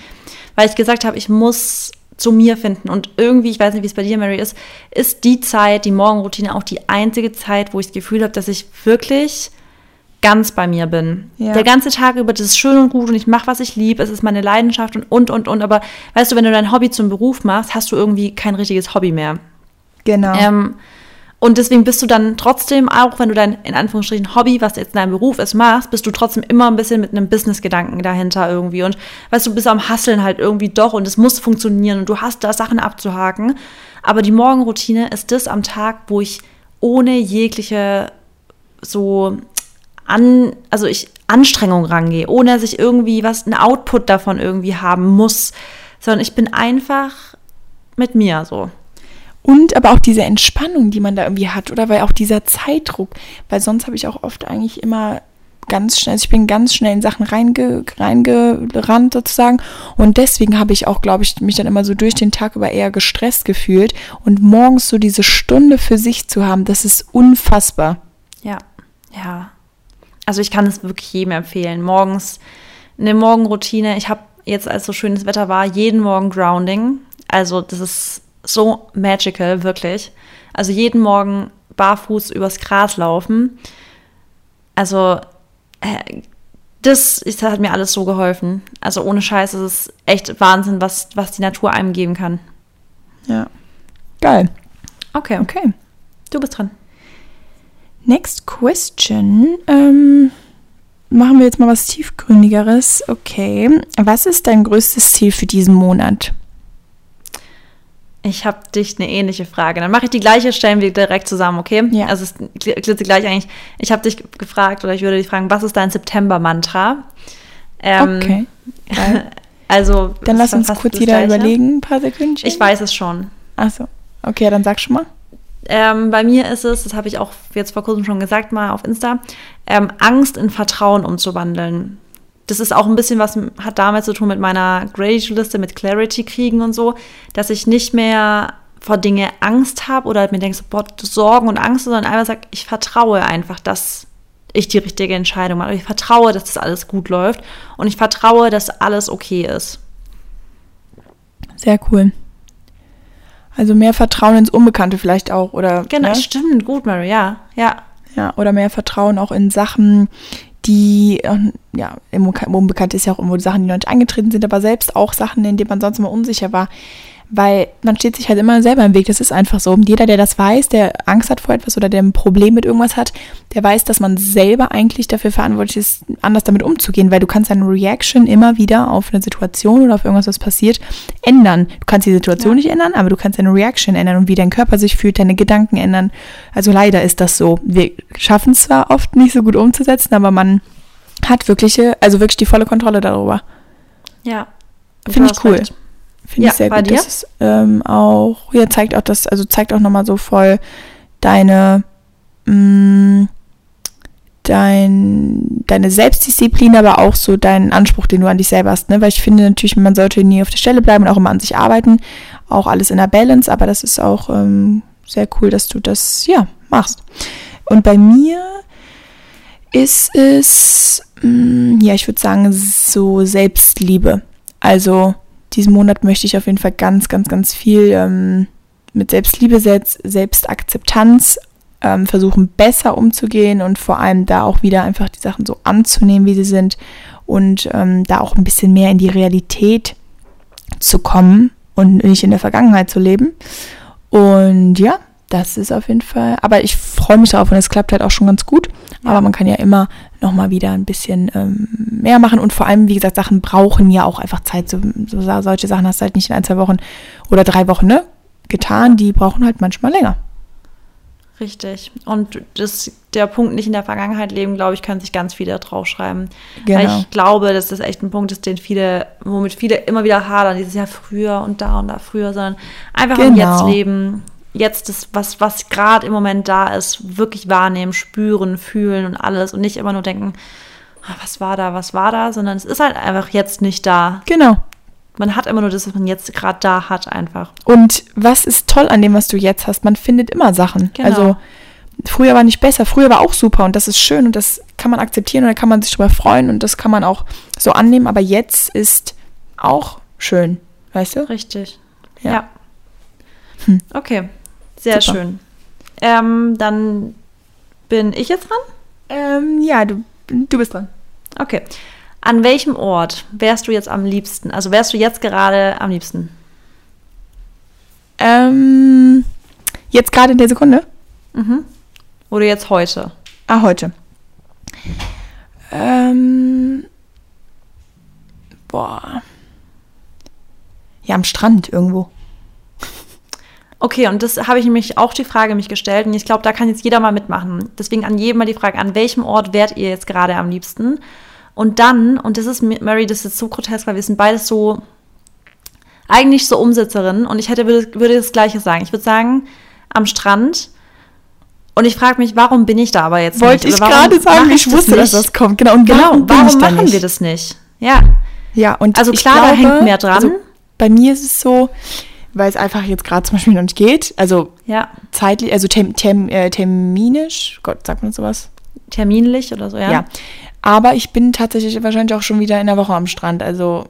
S1: weil ich gesagt habe, ich muss zu mir finden. Und irgendwie, ich weiß nicht, wie es bei dir, Mary ist, ist die Zeit, die Morgenroutine auch die einzige Zeit, wo ich das Gefühl habe, dass ich wirklich ganz bei mir bin. Ja. Der ganze Tag über, das ist schön und gut und ich mache, was ich liebe, es ist meine Leidenschaft und, und, und, und. Aber weißt du, wenn du dein Hobby zum Beruf machst, hast du irgendwie kein richtiges Hobby mehr.
S2: Genau.
S1: Ähm, und deswegen bist du dann trotzdem, auch wenn du dein, in Anführungsstrichen, Hobby, was jetzt dein Beruf ist, machst, bist du trotzdem immer ein bisschen mit einem Business-Gedanken dahinter irgendwie. Und weißt du, bist am Hasseln halt irgendwie doch und es muss funktionieren und du hast da Sachen abzuhaken. Aber die Morgenroutine ist das am Tag, wo ich ohne jegliche so an, also ich Anstrengung rangehe, ohne dass ich irgendwie was, ein Output davon irgendwie haben muss, sondern ich bin einfach mit mir so.
S2: Und aber auch diese Entspannung, die man da irgendwie hat, oder weil auch dieser Zeitdruck, weil sonst habe ich auch oft eigentlich immer ganz schnell, also ich bin ganz schnell in Sachen reinge, reingerannt sozusagen und deswegen habe ich auch, glaube ich, mich dann immer so durch den Tag über eher gestresst gefühlt und morgens so diese Stunde für sich zu haben, das ist unfassbar.
S1: Ja, ja, also ich kann es wirklich jedem empfehlen. Morgens eine Morgenroutine. Ich habe jetzt, als so schönes Wetter war, jeden Morgen Grounding. Also das ist so magical, wirklich. Also jeden Morgen barfuß übers Gras laufen. Also äh, das, das hat mir alles so geholfen. Also ohne Scheiß, es ist echt Wahnsinn, was, was die Natur einem geben kann.
S2: Ja. Geil.
S1: Okay. Okay. Du bist dran.
S2: Next question. Ähm, machen wir jetzt mal was tiefgründigeres. Okay. Was ist dein größtes Ziel für diesen Monat?
S1: Ich habe dich eine ähnliche Frage. Dann mache ich die gleiche, stellen wir direkt zusammen, okay?
S2: Ja.
S1: Also es glitzert gleich eigentlich. Ich habe dich gefragt oder ich würde dich fragen, was ist dein September-Mantra? Ähm, okay. also.
S2: Dann lass uns kurz jeder überlegen, ein paar Sekunden.
S1: Ich weiß es schon.
S2: Achso. Okay, dann sag schon mal.
S1: Ähm, bei mir ist es, das habe ich auch jetzt vor kurzem schon gesagt, mal auf Insta, ähm, Angst in Vertrauen umzuwandeln. Das ist auch ein bisschen was, hat damit zu tun mit meiner Grady-Liste, mit Clarity kriegen und so, dass ich nicht mehr vor Dinge Angst habe oder mir denke, so, boah, Sorgen und Angst, sondern einfach sage, ich vertraue einfach, dass ich die richtige Entscheidung mache. Ich vertraue, dass das alles gut läuft und ich vertraue, dass alles okay ist.
S2: Sehr cool. Also mehr Vertrauen ins Unbekannte vielleicht auch, oder?
S1: Genau, ne? stimmt, gut, Mary, ja, ja.
S2: Ja, oder mehr Vertrauen auch in Sachen, die, ja, im Unbekannte ist ja auch irgendwo die Sachen, die noch nicht eingetreten sind, aber selbst auch Sachen, in denen man sonst immer unsicher war weil man steht sich halt immer selber im Weg. Das ist einfach so. Und jeder, der das weiß, der Angst hat vor etwas oder der ein Problem mit irgendwas hat, der weiß, dass man selber eigentlich dafür verantwortlich ist, anders damit umzugehen, weil du kannst deine Reaction immer wieder auf eine Situation oder auf irgendwas, was passiert, ändern. Du kannst die Situation ja. nicht ändern, aber du kannst deine Reaction ändern und wie dein Körper sich fühlt, deine Gedanken ändern. Also leider ist das so. Wir schaffen es zwar oft nicht so gut umzusetzen, aber man hat wirkliche, also wirklich die volle Kontrolle darüber.
S1: Ja.
S2: Finde ich cool. Recht. Finde ja, ich sehr gut. Dir? Das ist ähm, auch, ja, zeigt auch das, also zeigt auch nochmal so voll deine, mh, mm, dein, deine Selbstdisziplin, aber auch so deinen Anspruch, den du an dich selber hast. Ne? Weil ich finde natürlich, man sollte nie auf der Stelle bleiben und auch immer an sich arbeiten. Auch alles in der Balance, aber das ist auch ähm, sehr cool, dass du das, ja, machst. Und bei mir ist es, mh, mm, ja, ich würde sagen, so Selbstliebe. Also diesen Monat möchte ich auf jeden Fall ganz, ganz, ganz viel ähm, mit Selbstliebe, Selbst, Selbstakzeptanz ähm, versuchen, besser umzugehen und vor allem da auch wieder einfach die Sachen so anzunehmen, wie sie sind und ähm, da auch ein bisschen mehr in die Realität zu kommen und nicht in der Vergangenheit zu leben. Und ja, das ist auf jeden Fall, aber ich freue mich darauf und es klappt halt auch schon ganz gut. Ja. Aber man kann ja immer nochmal wieder ein bisschen ähm, mehr machen und vor allem, wie gesagt, Sachen brauchen ja auch einfach Zeit. So, so, solche Sachen hast du halt nicht in ein, zwei Wochen oder drei Wochen ne, getan, die brauchen halt manchmal länger.
S1: Richtig. Und das, der Punkt nicht in der Vergangenheit leben, glaube ich, können sich ganz viele draufschreiben. Genau. Weil ich glaube, dass das echt ein Punkt ist, den viele, womit viele immer wieder hadern, dieses Jahr früher und da und da früher, sondern einfach genau. im Jetzt leben, jetzt das, was, was gerade im Moment da ist, wirklich wahrnehmen, spüren, fühlen und alles und nicht immer nur denken, ah, was war da, was war da, sondern es ist halt einfach jetzt nicht da.
S2: Genau.
S1: Man hat immer nur das, was man jetzt gerade da hat, einfach.
S2: Und was ist toll an dem, was du jetzt hast? Man findet immer Sachen. Genau. Also früher war nicht besser, früher war auch super und das ist schön und das kann man akzeptieren und da kann man sich drüber freuen und das kann man auch so annehmen, aber jetzt ist auch schön, weißt du?
S1: Richtig. Ja. ja. Hm. Okay. Sehr Super. schön. Ähm, dann bin ich jetzt dran?
S2: Ähm, ja, du, du bist dran.
S1: Okay. An welchem Ort wärst du jetzt am liebsten? Also wärst du jetzt gerade am liebsten?
S2: Ähm, jetzt gerade in der Sekunde?
S1: Mhm. Oder jetzt heute?
S2: Ah, heute. Ähm, boah. Ja, am Strand irgendwo.
S1: Okay, und das habe ich nämlich auch die Frage mich gestellt. Und ich glaube, da kann jetzt jeder mal mitmachen. Deswegen an jedem mal die Frage, an welchem Ort wärt ihr jetzt gerade am liebsten? Und dann, und das ist, Mary, das ist so grotesk, weil wir sind beides so, eigentlich so Umsetzerinnen. Und ich hätte, würde, würde das Gleiche sagen. Ich würde sagen, am Strand. Und ich frage mich, warum bin ich da aber jetzt
S2: Wollte nicht? Wollte ich gerade sagen, ich, wusste, dass das kommt.
S1: Genau, und genau, warum, warum machen wir das nicht? Ja.
S2: Ja, und
S1: also klar, glaube, da hängt mehr dran. Also
S2: bei mir ist es so, weil es einfach jetzt gerade zum Beispiel noch nicht geht. Also
S1: ja.
S2: zeitlich, also tem, tem, äh, terminisch, Gott, sagt man sowas?
S1: Terminlich oder so, ja. Ja.
S2: Aber ich bin tatsächlich wahrscheinlich auch schon wieder in der Woche am Strand. Also.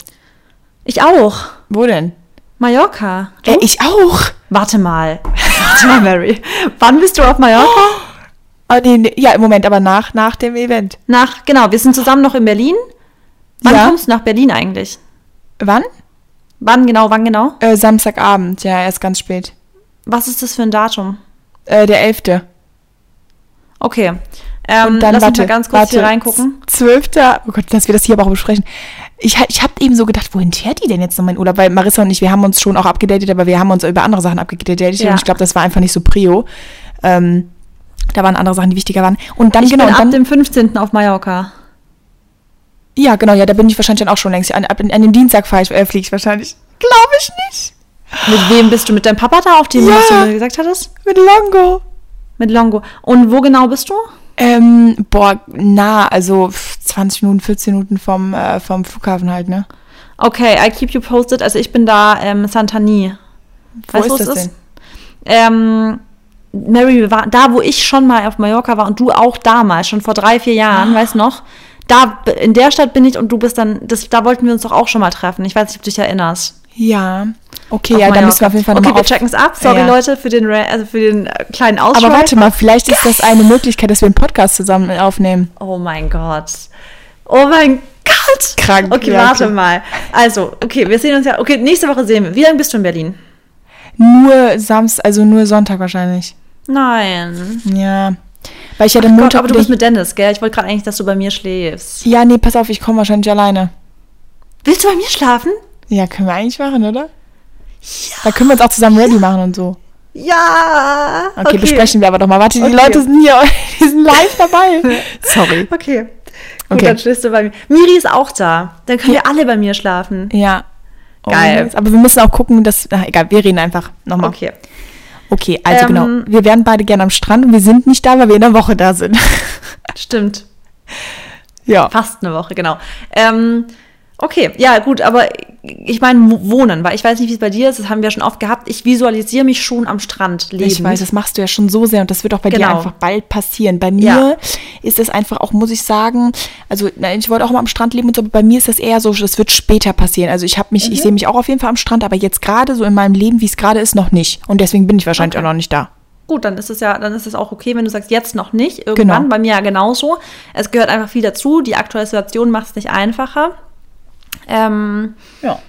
S1: Ich auch.
S2: Wo denn?
S1: Mallorca.
S2: Äh, ich auch.
S1: Warte mal. Warte mal, Mary. Wann bist du auf Mallorca?
S2: Oh, nee, nee, ja, im Moment, aber nach, nach dem Event.
S1: Nach, genau, wir sind zusammen noch in Berlin. Wann ja. kommst du nach Berlin eigentlich?
S2: Wann?
S1: Wann genau, wann genau?
S2: Äh, Samstagabend, ja, erst ganz spät.
S1: Was ist das für ein Datum?
S2: Äh, der 11.
S1: Okay. Ähm, dann, lass warte, uns mal ganz kurz warte, hier reingucken.
S2: 12. Oh Gott, dass wir das hier aber auch besprechen. Ich, ich habe eben so gedacht, wohin fährt die denn jetzt noch mein Urlaub? Weil Marissa und ich, wir haben uns schon auch abgedatet, aber wir haben uns über andere Sachen abgedatet. Ja. Und ich glaube, das war einfach nicht so Prio. Ähm, da waren andere Sachen, die wichtiger waren. Und dann,
S1: ich
S2: genau.
S1: Bin
S2: und dann,
S1: ab dem 15. auf Mallorca.
S2: Ja, genau, ja, da bin ich wahrscheinlich dann auch schon längst. An, an, dem Dienstag fahre ich, äh, fliege ich wahrscheinlich. Glaube ich nicht.
S1: Mit wem bist du? Mit deinem Papa da, auf dem ja, was du mir gesagt hattest?
S2: Mit Longo.
S1: Mit Longo. Und wo genau bist du?
S2: Ähm, boah, nah, also 20 Minuten, 14 Minuten vom, äh, vom Flughafen halt, ne?
S1: Okay, I keep you posted. Also ich bin da, ähm, Santani.
S2: Wo weißt, ist das ist? denn?
S1: Ähm, Mary, war da, wo ich schon mal auf Mallorca war und du auch damals, schon vor drei, vier Jahren, ah. weißt noch? Da, in der Stadt bin ich und du bist dann, das, da wollten wir uns doch auch schon mal treffen. Ich weiß nicht, ob du dich erinnerst.
S2: Ja. Okay, ja, da müssen wir auf jeden Fall
S1: nochmal Okay, wir checken es ab. Sorry, ja. Leute, für den, also für den äh, kleinen Ausschlag.
S2: Aber warte mal, vielleicht ist das eine Möglichkeit, dass wir einen Podcast zusammen aufnehmen.
S1: Oh mein Gott. Oh mein Gott.
S2: Krank.
S1: Okay, ja, warte okay. mal. Also, okay, wir sehen uns ja. Okay, nächste Woche sehen wir. Wie lange bist du in Berlin?
S2: Nur Samstag, also nur Sonntag wahrscheinlich.
S1: Nein.
S2: Ja. Weil ich ja den Montag.
S1: aber du bist mit Dennis, gell? Ich wollte gerade eigentlich, dass du bei mir schläfst.
S2: Ja, nee, pass auf, ich komme wahrscheinlich alleine.
S1: Willst du bei mir schlafen?
S2: Ja, können wir eigentlich machen, oder? Ja. Da können wir uns auch zusammen ready machen und so.
S1: Ja.
S2: Okay, okay. besprechen wir aber doch mal. Warte, die okay. Leute sind hier, die sind live dabei.
S1: Sorry. Okay. Gut, okay. dann schläfst du bei mir. Miri ist auch da. Dann können wir alle bei mir schlafen.
S2: Ja.
S1: Geil.
S2: aber wir müssen auch gucken, dass. Ach, egal, wir reden einfach nochmal.
S1: Okay.
S2: Okay, also genau. ähm, genau. Wir wären beide gerne am Strand und wir sind nicht da, weil wir in der Woche da sind.
S1: Stimmt. Ja. Fast eine Woche, genau. Ähm, Okay, ja, gut, aber ich meine, wohnen, weil ich weiß nicht, wie es bei dir ist, das haben wir schon oft gehabt. Ich visualisiere mich schon am Strand
S2: leben. Ich weiß, das machst du ja schon so sehr und das wird auch bei genau. dir einfach bald passieren. Bei mir ja. ist es einfach auch, muss ich sagen, also ich wollte auch mal am Strand leben und so, aber bei mir ist das eher so, das wird später passieren. Also ich habe mich, mhm. ich sehe mich auch auf jeden Fall am Strand, aber jetzt gerade so in meinem Leben, wie es gerade ist, noch nicht. Und deswegen bin ich wahrscheinlich okay. auch noch nicht da.
S1: Gut, dann ist es ja, dann ist es auch okay, wenn du sagst, jetzt noch nicht, irgendwann. Genau. Bei mir ja genauso. Es gehört einfach viel dazu. Die aktuelle Situation macht es nicht einfacher. Ähm, ja.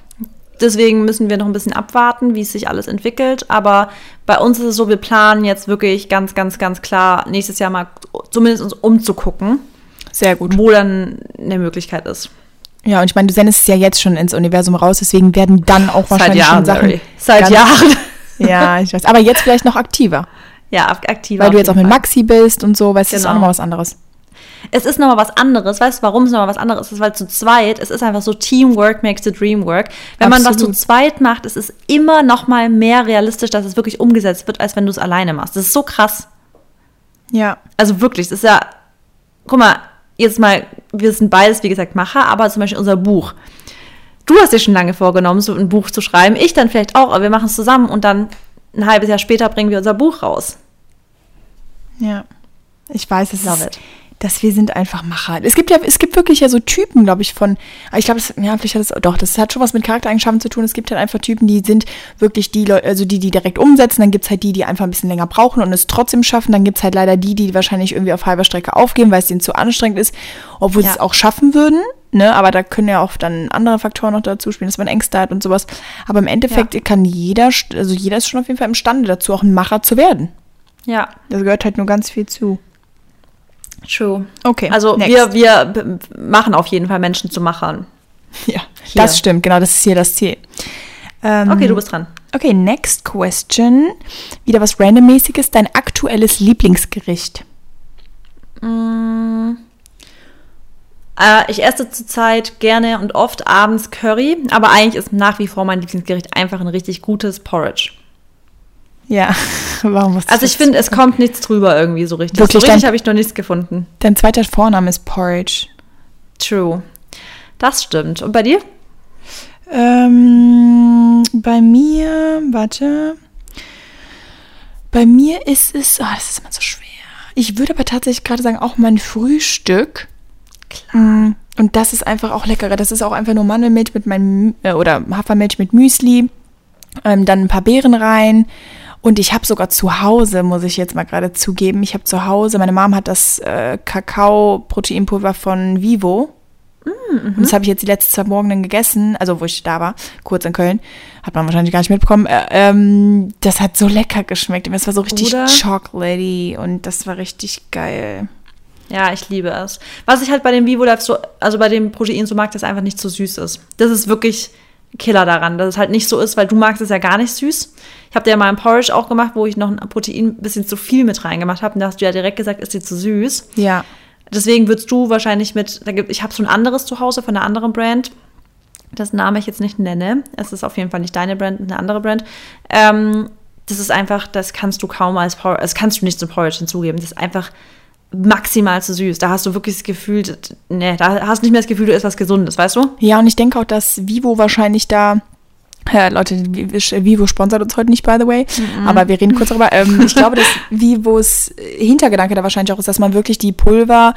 S1: Deswegen müssen wir noch ein bisschen abwarten, wie es sich alles entwickelt. Aber bei uns ist es so, wir planen jetzt wirklich ganz, ganz, ganz klar nächstes Jahr mal zumindest uns umzugucken.
S2: Sehr gut.
S1: Wo dann eine Möglichkeit ist.
S2: Ja, und ich meine, du sendest es ja jetzt schon ins Universum raus, deswegen werden dann auch wahrscheinlich Seit Jahren, schon Sachen. Sorry.
S1: Seit Jahren.
S2: Ja, ich weiß. Aber jetzt vielleicht noch aktiver.
S1: Ja, aktiver.
S2: Weil du jetzt auch mit Maxi bist und so, weißt du, genau. ist auch genau. nochmal was anderes
S1: es ist nochmal was anderes. Weißt du, warum es nochmal was anderes ist? Weil zu zweit, es ist einfach so Teamwork makes the dream work. Wenn Absolut. man was zu zweit macht, ist es immer nochmal mehr realistisch, dass es wirklich umgesetzt wird, als wenn du es alleine machst. Das ist so krass.
S2: Ja.
S1: Also wirklich, das ist ja, guck mal, jetzt mal, wir sind beides, wie gesagt, Macher, aber zum Beispiel unser Buch. Du hast dir schon lange vorgenommen, so ein Buch zu schreiben. Ich dann vielleicht auch, aber wir machen es zusammen und dann ein halbes Jahr später bringen wir unser Buch raus.
S2: Ja. Ich weiß, es Love ist, it dass wir sind einfach Macher. Es gibt ja, es gibt wirklich ja so Typen, glaube ich, von, ich glaube, ja, vielleicht hat es, doch, das hat schon was mit Charaktereigenschaften zu tun. Es gibt halt einfach Typen, die sind wirklich die Leute, also die, die direkt umsetzen. Dann gibt es halt die, die einfach ein bisschen länger brauchen und es trotzdem schaffen. Dann gibt es halt leider die, die wahrscheinlich irgendwie auf halber Strecke aufgeben, weil es ihnen zu anstrengend ist, obwohl ja. sie es auch schaffen würden. Ne, aber da können ja auch dann andere Faktoren noch dazu spielen, dass man Ängste hat und sowas. Aber im Endeffekt ja. kann jeder, also jeder ist schon auf jeden Fall imstande dazu, auch ein Macher zu werden.
S1: Ja.
S2: Das gehört halt nur ganz viel zu.
S1: True.
S2: Okay.
S1: Also wir, wir machen auf jeden Fall Menschen zu Machern.
S2: Ja, hier. das stimmt, genau, das ist hier das Ziel.
S1: Ähm, okay, du bist dran.
S2: Okay, next question. Wieder was randommäßiges. Dein aktuelles Lieblingsgericht?
S1: Mm. Äh, ich esse zurzeit gerne und oft abends Curry, aber eigentlich ist nach wie vor mein Lieblingsgericht einfach ein richtig gutes Porridge.
S2: Ja,
S1: warum musst du Also ich finde, es kommt nichts drüber irgendwie so richtig.
S2: Wirklich,
S1: so richtig habe ich noch nichts gefunden.
S2: Dein zweiter Vorname ist Porridge.
S1: True. Das stimmt. Und bei dir?
S2: Ähm, bei mir, warte. Bei mir ist es, oh, das ist immer so schwer. Ich würde aber tatsächlich gerade sagen, auch mein Frühstück. Klar. Mm, und das ist einfach auch leckerer. Das ist auch einfach nur Mandelmilch mit meinem, äh, oder Hafermilch mit Müsli. Ähm, dann ein paar Beeren rein und ich habe sogar zu Hause, muss ich jetzt mal gerade zugeben, ich habe zu Hause, meine Mom hat das äh, Kakao-Proteinpulver von Vivo. Mhm. Und das habe ich jetzt die letzten zwei Morgen dann gegessen, also wo ich da war, kurz in Köln. Hat man wahrscheinlich gar nicht mitbekommen. Äh, ähm, das hat so lecker geschmeckt. Es war so richtig chocolatey und das war richtig geil.
S1: Ja, ich liebe es. Was ich halt bei dem Vivo Life so, also bei dem Protein so mag, dass es einfach nicht so süß ist. Das ist wirklich Killer daran, dass es halt nicht so ist, weil du magst es ja gar nicht süß. Ich habe dir ja mal ein Porridge auch gemacht, wo ich noch ein Protein ein bisschen zu viel mit reingemacht habe. Und da hast du ja direkt gesagt, ist dir zu süß.
S2: Ja.
S1: Deswegen würdest du wahrscheinlich mit, da gibt, ich habe so ein anderes zu Hause von einer anderen Brand, das Name ich jetzt nicht nenne. Es ist auf jeden Fall nicht deine Brand, eine andere Brand. Ähm, das ist einfach, das kannst du kaum als Porridge, das kannst du nicht zum Porridge hinzugeben. Das ist einfach maximal zu süß. Da hast du wirklich das Gefühl, nee, da hast du nicht mehr das Gefühl, du isst was Gesundes, weißt du?
S2: Ja, und ich denke auch, dass Vivo wahrscheinlich da ja, Leute, Vivo sponsert uns heute nicht, by the way. Mm -mm. Aber wir reden kurz darüber. Ähm, ich glaube, dass Vivos Hintergedanke da wahrscheinlich auch ist, dass man wirklich die Pulver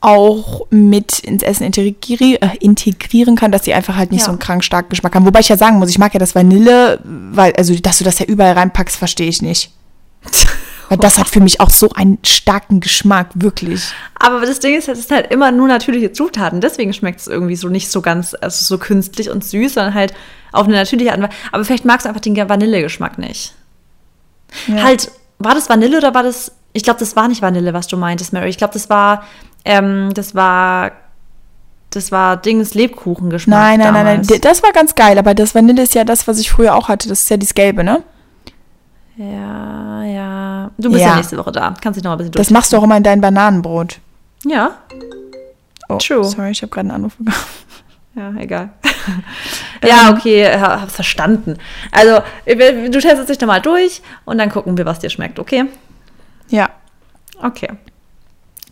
S2: auch mit ins Essen integri äh, integrieren kann, dass die einfach halt nicht ja. so einen krank starken Geschmack haben. Wobei ich ja sagen muss, ich mag ja das Vanille, weil, also, dass du das ja überall reinpackst, verstehe ich nicht. Weil das hat für mich auch so einen starken Geschmack, wirklich.
S1: Aber das Ding ist, es ist halt immer nur natürliche Zutaten. Deswegen schmeckt es irgendwie so nicht so ganz, also so künstlich und süß, sondern halt auf eine natürliche Art. Aber vielleicht magst du einfach den Vanillegeschmack nicht. Ja. Halt, war das Vanille oder war das. Ich glaube, das war nicht Vanille, was du meintest, Mary. Ich glaube, das war. Ähm, das war das war Dings Lebkuchengeschmack.
S2: Nein, nein, damals. nein, nein. Das war ganz geil, aber das Vanille ist ja das, was ich früher auch hatte. Das ist ja das Gelbe, ne?
S1: Ja, ja. Du bist ja, ja nächste Woche da. Kannst dich noch ein bisschen
S2: durch. Das machst du auch immer in dein Bananenbrot.
S1: Ja.
S2: Oh, True. Sorry, ich habe gerade einen Anruf bekommen.
S1: Ja, egal. ja, okay, hab's verstanden. Also, du testest dich da mal durch und dann gucken wir, was dir schmeckt, okay?
S2: Ja.
S1: Okay.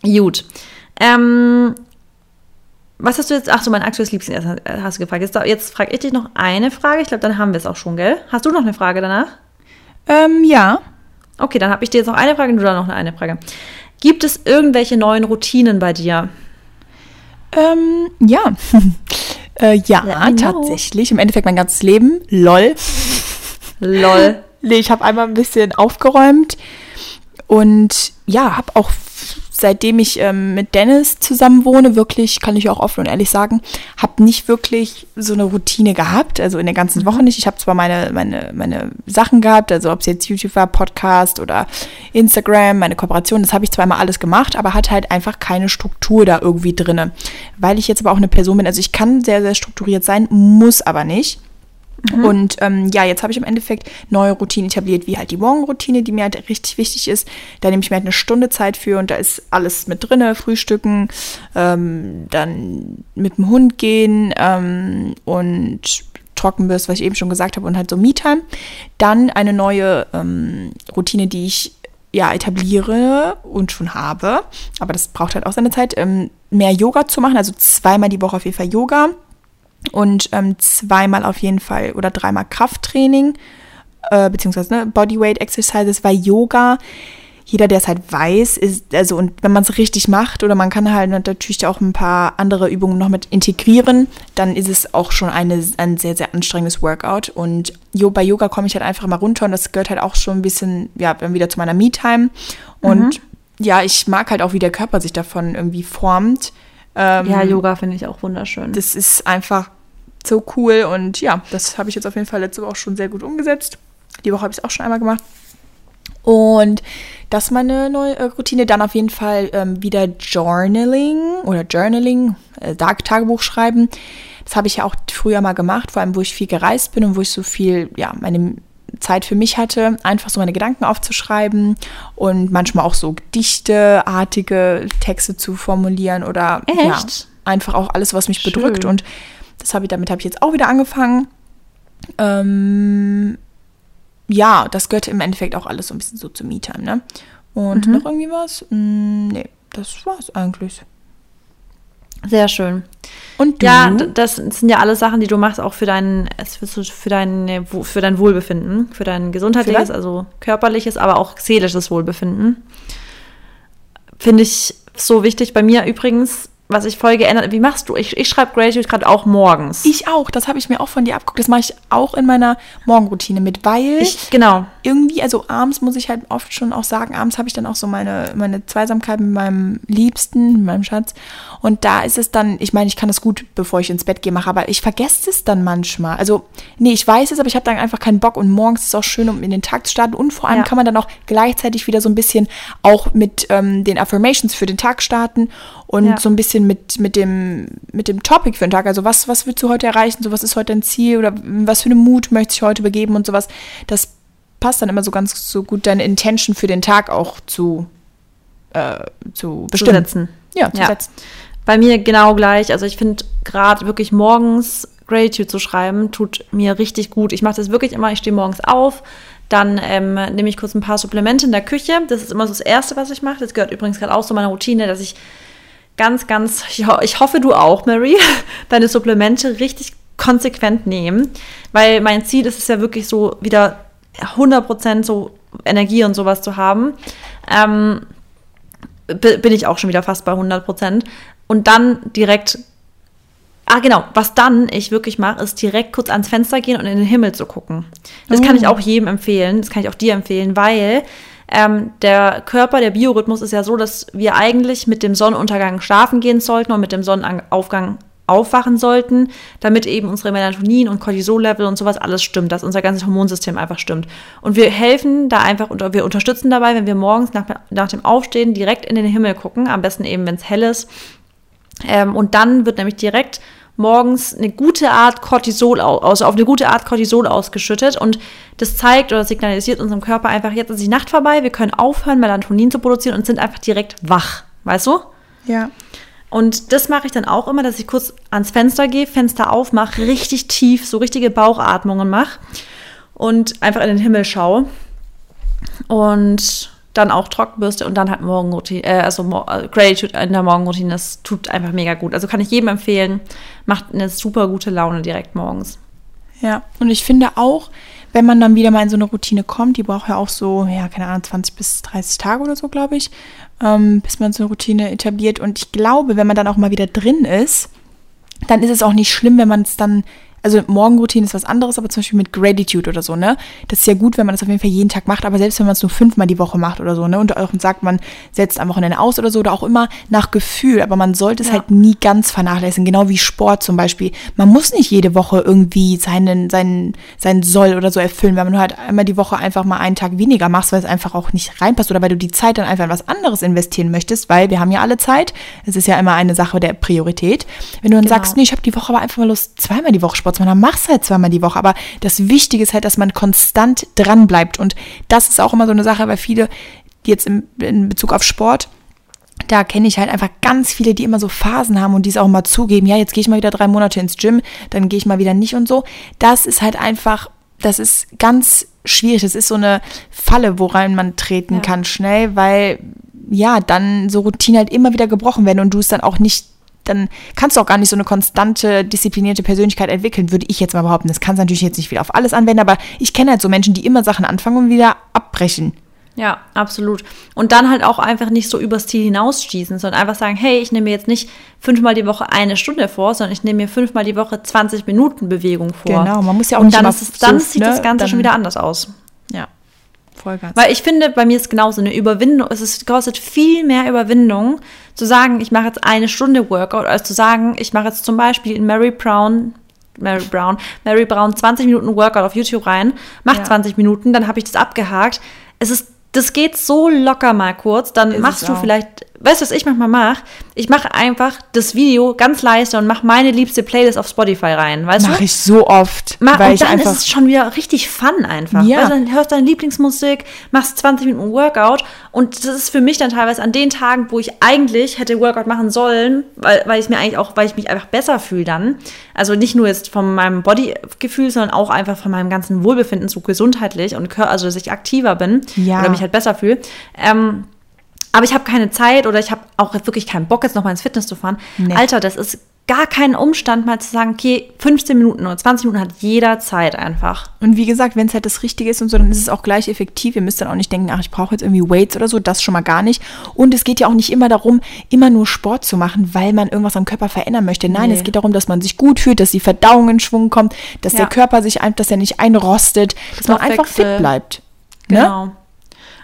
S1: Gut. Ähm, was hast du jetzt? Ach so, mein aktuelles Lieblingsessen hast du gefragt. Jetzt, jetzt frage ich dich noch eine Frage. Ich glaube, dann haben wir es auch schon, gell? Hast du noch eine Frage danach?
S2: Ähm, ja.
S1: Okay, dann habe ich dir jetzt noch eine Frage und du dann noch eine Frage. Gibt es irgendwelche neuen Routinen bei dir?
S2: Ähm, ja. äh, ja, tatsächlich. Im Endeffekt mein ganzes Leben. Lol.
S1: Lol.
S2: nee, ich habe einmal ein bisschen aufgeräumt und ja, habe auch seitdem ich ähm, mit Dennis zusammen wohne, wirklich, kann ich auch offen und ehrlich sagen, habe nicht wirklich so eine Routine gehabt, also in der ganzen Woche nicht. Ich habe zwar meine, meine, meine Sachen gehabt, also ob es jetzt YouTube war, Podcast oder Instagram, meine Kooperation, das habe ich zwar immer alles gemacht, aber hatte halt einfach keine Struktur da irgendwie drinne. Weil ich jetzt aber auch eine Person bin, also ich kann sehr, sehr strukturiert sein, muss aber nicht. Mhm. Und ähm, ja, jetzt habe ich im Endeffekt neue Routinen etabliert, wie halt die Morgenroutine, die mir halt richtig wichtig ist. Da nehme ich mir halt eine Stunde Zeit für und da ist alles mit drinne, Frühstücken, ähm, dann mit dem Hund gehen ähm, und Trockenbürst, was ich eben schon gesagt habe, und halt so Me-Time. Dann eine neue ähm, Routine, die ich ja etabliere und schon habe, aber das braucht halt auch seine Zeit, ähm, mehr Yoga zu machen, also zweimal die Woche auf jeden Fall Yoga und ähm, zweimal auf jeden Fall oder dreimal Krafttraining, äh, beziehungsweise ne, Bodyweight Exercises, weil Yoga, jeder, der es halt weiß, ist, also und wenn man es richtig macht oder man kann halt natürlich auch ein paar andere Übungen noch mit integrieren, dann ist es auch schon eine, ein sehr, sehr anstrengendes Workout. Und bei Yoga komme ich halt einfach immer runter und das gehört halt auch schon ein bisschen, ja, dann wieder zu meiner Me-Time. Und mhm. ja, ich mag halt auch, wie der Körper sich davon irgendwie formt.
S1: Ähm, ja, Yoga finde ich auch wunderschön.
S2: Das ist einfach so cool und ja, das habe ich jetzt auf jeden Fall letzte Woche auch schon sehr gut umgesetzt. Die Woche habe ich es auch schon einmal gemacht. Und das ist meine neue äh, Routine. Dann auf jeden Fall ähm, wieder Journaling oder Journaling, äh, Tagebuch schreiben. Das habe ich ja auch früher mal gemacht, vor allem wo ich viel gereist bin und wo ich so viel, ja, meine Zeit für mich hatte, einfach so meine Gedanken aufzuschreiben und manchmal auch so Gedichteartige Texte zu formulieren oder ja, einfach auch alles, was mich Schön. bedrückt. Und das habe ich, damit habe ich jetzt auch wieder angefangen. Ähm, ja, das gehört im Endeffekt auch alles so ein bisschen so zu Me-Time, ne? Und mhm. noch irgendwie was? Mm, nee, das war's eigentlich.
S1: Sehr schön.
S2: Und
S1: du? Ja, das sind ja alles Sachen, die du machst, auch für dein, für dein, für dein Wohlbefinden, für dein gesundheitliches, also körperliches, aber auch seelisches Wohlbefinden. Finde ich so wichtig. Bei mir übrigens was ich voll geändert Wie machst du? Ich, ich schreibe Graduate gerade auch morgens.
S2: Ich auch. Das habe ich mir auch von dir abgeguckt. Das mache ich auch in meiner Morgenroutine mit, weil
S1: ich, genau.
S2: irgendwie, also abends muss ich halt oft schon auch sagen, abends habe ich dann auch so meine, meine Zweisamkeit mit meinem Liebsten, mit meinem Schatz. Und da ist es dann, ich meine, ich kann das gut, bevor ich ins Bett gehe, machen, aber ich vergesse es dann manchmal. Also, nee, ich weiß es, aber ich habe dann einfach keinen Bock. Und morgens ist es auch schön, um in den Tag zu starten. Und vor allem ja. kann man dann auch gleichzeitig wieder so ein bisschen auch mit ähm, den Affirmations für den Tag starten und ja. so ein bisschen mit, mit, dem, mit dem Topic für den Tag. Also was, was willst du heute erreichen? So, was ist heute dein Ziel? Oder was für eine Mut möchtest du heute begeben und sowas. Das passt dann immer so ganz so gut, deine Intention für den Tag auch zu, äh, zu bestimmen.
S1: Zu
S2: ja, zu ja. setzen.
S1: Bei mir genau gleich. Also ich finde gerade wirklich morgens Gratitude zu schreiben, tut mir richtig gut. Ich mache das wirklich immer, ich stehe morgens auf, dann ähm, nehme ich kurz ein paar Supplemente in der Küche. Das ist immer so das Erste, was ich mache. Das gehört übrigens gerade auch zu meiner Routine, dass ich ganz, ganz, ich, ho ich hoffe du auch, Mary, deine Supplemente richtig konsequent nehmen. Weil mein Ziel ist es ja wirklich so, wieder 100% so Energie und sowas zu haben. Ähm, bin ich auch schon wieder fast bei 100%. Und dann direkt Ah, genau. Was dann ich wirklich mache, ist direkt kurz ans Fenster gehen und in den Himmel zu gucken. Das oh. kann ich oh. auch jedem empfehlen. Das kann ich auch dir empfehlen, weil ähm, der Körper, der Biorhythmus ist ja so, dass wir eigentlich mit dem Sonnenuntergang schlafen gehen sollten und mit dem Sonnenaufgang aufwachen sollten, damit eben unsere Melatonin- und Cortisol-Level und sowas alles stimmt, dass unser ganzes Hormonsystem einfach stimmt. Und wir helfen da einfach und wir unterstützen dabei, wenn wir morgens nach, nach dem Aufstehen direkt in den Himmel gucken, am besten eben, wenn es hell ist. Ähm, und dann wird nämlich direkt morgens eine gute Art Cortisol aus, auf eine gute Art Cortisol ausgeschüttet und das zeigt oder signalisiert unserem Körper einfach, jetzt ist die Nacht vorbei, wir können aufhören, Melatonin zu produzieren und sind einfach direkt wach. Weißt du?
S2: Ja.
S1: Und das mache ich dann auch immer, dass ich kurz ans Fenster gehe, Fenster aufmache, richtig tief, so richtige Bauchatmungen mache und einfach in den Himmel schaue. Und dann auch Trockenbürste und dann halt Morgenroutine, äh, also äh, Gratitude in der Morgenroutine, das tut einfach mega gut. Also kann ich jedem empfehlen, macht eine super gute Laune direkt morgens.
S2: Ja, und ich finde auch, wenn man dann wieder mal in so eine Routine kommt, die braucht ja auch so, ja, keine Ahnung, 20 bis 30 Tage oder so, glaube ich, ähm, bis man so eine Routine etabliert. Und ich glaube, wenn man dann auch mal wieder drin ist, dann ist es auch nicht schlimm, wenn man es dann also Morgenroutine ist was anderes, aber zum Beispiel mit Gratitude oder so, ne? Das ist ja gut, wenn man das auf jeden Fall jeden Tag macht, aber selbst wenn man es nur fünfmal die Woche macht oder so, ne? Und auch sagt, man setzt am Wochenende aus oder so, oder auch immer nach Gefühl, aber man sollte es ja. halt nie ganz vernachlässigen, genau wie Sport zum Beispiel. Man muss nicht jede Woche irgendwie seinen, seinen, seinen Soll oder so erfüllen, wenn man halt einmal die Woche einfach mal einen Tag weniger machst, weil es einfach auch nicht reinpasst oder weil du die Zeit dann einfach in was anderes investieren möchtest, weil wir haben ja alle Zeit. Es ist ja immer eine Sache der Priorität. Wenn du dann genau. sagst, nee, ich habe die Woche aber einfach mal Lust, zweimal die Woche Sport zu machen, dann machst du halt zweimal die Woche. Aber das Wichtige ist halt, dass man konstant dran bleibt. Und das ist auch immer so eine Sache, weil viele, die jetzt im, in Bezug auf Sport, da kenne ich halt einfach ganz viele, die immer so Phasen haben und die es auch mal zugeben. Ja, jetzt gehe ich mal wieder drei Monate ins Gym, dann gehe ich mal wieder nicht und so. Das ist halt einfach, das ist ganz schwierig. Das ist so eine Falle, worein man treten ja. kann schnell, weil ja, dann so Routinen halt immer wieder gebrochen werden und du es dann auch nicht dann kannst du auch gar nicht so eine konstante, disziplinierte Persönlichkeit entwickeln, würde ich jetzt mal behaupten. Das kannst du natürlich jetzt nicht wieder auf alles anwenden, aber ich kenne halt so Menschen, die immer Sachen anfangen und wieder abbrechen.
S1: Ja, absolut. Und dann halt auch einfach nicht so übers Ziel hinausschießen, sondern einfach sagen, hey, ich nehme mir jetzt nicht fünfmal die Woche eine Stunde vor, sondern ich nehme mir fünfmal die Woche 20 Minuten Bewegung vor.
S2: Genau, man muss ja auch
S1: und
S2: nicht
S1: dann, ist dann sieht ne, das Ganze schon wieder anders aus. Vollgas. Weil ich finde, bei mir ist genauso eine Überwindung, es ist, kostet viel mehr Überwindung, zu sagen, ich mache jetzt eine Stunde Workout, als zu sagen, ich mache jetzt zum Beispiel in Mary Brown, Mary Brown, Mary Brown 20 Minuten Workout auf YouTube rein, mach ja. 20 Minuten, dann habe ich das abgehakt. Es ist, das geht so locker mal kurz, dann ist machst du auch. vielleicht weißt du, was ich manchmal mache? Ich mache einfach das Video ganz leise und mache meine liebste Playlist auf Spotify rein, weißt mach
S2: du? Mache ich so oft.
S1: Mach, weil und dann ist es schon wieder richtig fun einfach. Ja. Weißt du, dann hörst deine Lieblingsmusik, machst 20 Minuten Workout und das ist für mich dann teilweise an den Tagen, wo ich eigentlich hätte Workout machen sollen, weil, weil ich mir eigentlich auch, weil ich mich einfach besser fühle dann. Also nicht nur jetzt von meinem Bodygefühl, sondern auch einfach von meinem ganzen Wohlbefinden so gesundheitlich und also dass ich aktiver bin ja. oder mich halt besser fühle. Ähm, aber ich habe keine Zeit oder ich habe auch wirklich keinen Bock, jetzt nochmal ins Fitness zu fahren. Nee. Alter, das ist gar kein Umstand, mal zu sagen, okay, 15 Minuten oder 20 Minuten hat jeder Zeit einfach.
S2: Und wie gesagt, wenn es halt das Richtige ist und so, dann ist es auch gleich effektiv. Ihr müsst dann auch nicht denken, ach, ich brauche jetzt irgendwie Weights oder so, das schon mal gar nicht. Und es geht ja auch nicht immer darum, immer nur Sport zu machen, weil man irgendwas am Körper verändern möchte. Nein, nee. es geht darum, dass man sich gut fühlt, dass die Verdauung in Schwung kommt, dass ja. der Körper sich, dass er nicht einrostet, dass man einfach fit bleibt.
S1: Ne? Genau. Ne?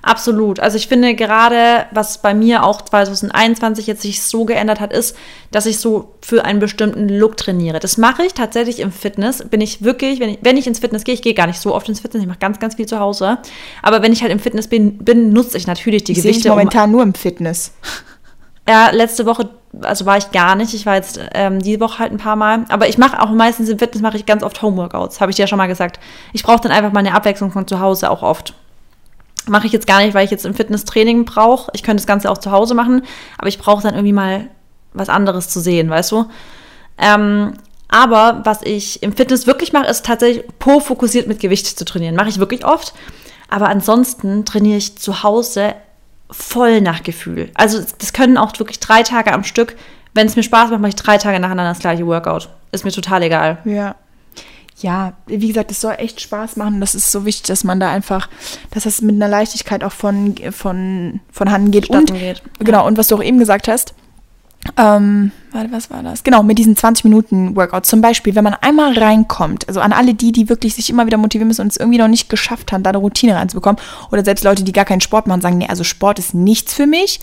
S1: Absolut. Also ich finde gerade, was bei mir auch 2021 jetzt sich so geändert hat, ist, dass ich so für einen bestimmten Look trainiere. Das mache ich tatsächlich im Fitness. Bin ich wirklich, wenn ich, wenn ich ins Fitness gehe, ich gehe gar nicht so oft ins Fitness, ich mache ganz, ganz viel zu Hause. Aber wenn ich halt im Fitness bin, bin nutze ich natürlich die ich Gewichte.
S2: Ich momentan um, nur im Fitness.
S1: Ja, letzte Woche, also war ich gar nicht. Ich war jetzt ähm, die Woche halt ein paar Mal. Aber ich mache auch meistens im Fitness mache ich ganz oft Homeworkouts, habe ich dir ja schon mal gesagt. Ich brauche dann einfach mal eine Abwechslung von zu Hause auch oft. Mache ich jetzt gar nicht, weil ich jetzt im Fitnesstraining brauche. Ich könnte das Ganze auch zu Hause machen, aber ich brauche dann irgendwie mal was anderes zu sehen, weißt du? Ähm, aber was ich im Fitness wirklich mache, ist tatsächlich po-fokussiert mit Gewicht zu trainieren. Mache ich wirklich oft. Aber ansonsten trainiere ich zu Hause voll nach Gefühl. Also das können auch wirklich drei Tage am Stück. Wenn es mir Spaß macht, mache ich drei Tage nacheinander das gleiche Workout. Ist mir total egal.
S2: Ja ja, wie gesagt, es soll echt Spaß machen. Das ist so wichtig, dass man da einfach, dass das mit einer Leichtigkeit auch von, von, von Hand geht. und, geht. Genau, und was du auch eben gesagt hast, ähm, warte, was war das? Genau, mit diesen 20 Minuten Workout. Zum Beispiel, wenn man einmal reinkommt, also an alle die, die wirklich sich immer wieder motivieren müssen und es irgendwie noch nicht geschafft haben, da eine Routine reinzubekommen, oder selbst Leute, die gar keinen Sport machen, sagen, nee, also Sport ist nichts für mich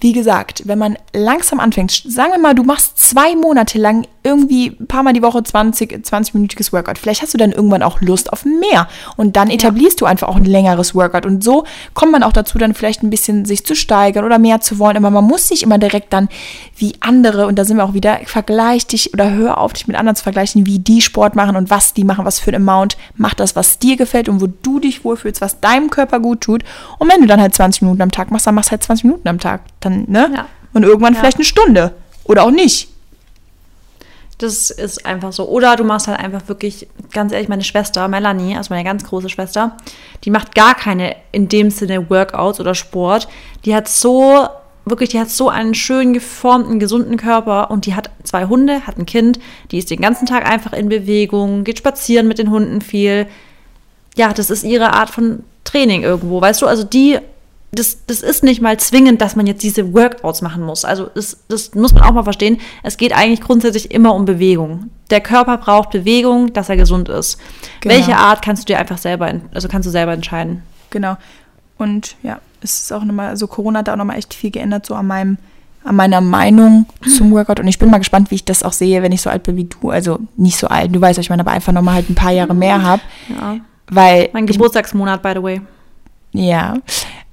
S2: wie gesagt, wenn man langsam anfängt, sagen wir mal, du machst zwei Monate lang irgendwie ein paar Mal die Woche 20, 20-minütiges Workout. Vielleicht hast du dann irgendwann auch Lust auf mehr. Und dann etablierst du einfach auch ein längeres Workout. Und so kommt man auch dazu, dann vielleicht ein bisschen sich zu steigern oder mehr zu wollen. Aber man muss sich immer direkt dann wie andere, und da sind wir auch wieder, vergleich dich oder hör auf, dich mit anderen zu vergleichen, wie die Sport machen und was die machen, was für ein Amount. Mach das, was dir gefällt und wo du dich wohlfühlst, was deinem Körper gut tut. Und wenn du dann halt 20 Minuten am Tag machst, dann machst du halt 20 Minuten am Tag. Dann, ne? Ja. Und irgendwann ja. vielleicht eine Stunde. Oder auch nicht.
S1: Das ist einfach so. Oder du machst halt einfach wirklich, ganz ehrlich, meine Schwester, Melanie, also meine ganz große Schwester, die macht gar keine in dem Sinne Workouts oder Sport. Die hat so, wirklich, die hat so einen schön geformten, gesunden Körper und die hat zwei Hunde, hat ein Kind, die ist den ganzen Tag einfach in Bewegung, geht spazieren mit den Hunden viel. Ja, das ist ihre Art von Training irgendwo, weißt du? Also die das, das ist nicht mal zwingend, dass man jetzt diese Workouts machen muss. Also das, das muss man auch mal verstehen. Es geht eigentlich grundsätzlich immer um Bewegung. Der Körper braucht Bewegung, dass er gesund ist. Genau. Welche Art kannst du dir einfach selber, also kannst du selber entscheiden.
S2: Genau. Und ja, es ist auch nochmal, also Corona hat da auch nochmal echt viel geändert, so an meinem, an meiner Meinung zum Workout. Und ich bin mal gespannt, wie ich das auch sehe, wenn ich so alt bin wie du. Also nicht so alt, du weißt, was ich meine, aber einfach nochmal halt ein paar Jahre mehr habe. Ja. Weil.
S1: Mein Geburtstagsmonat, by the way.
S2: Ja.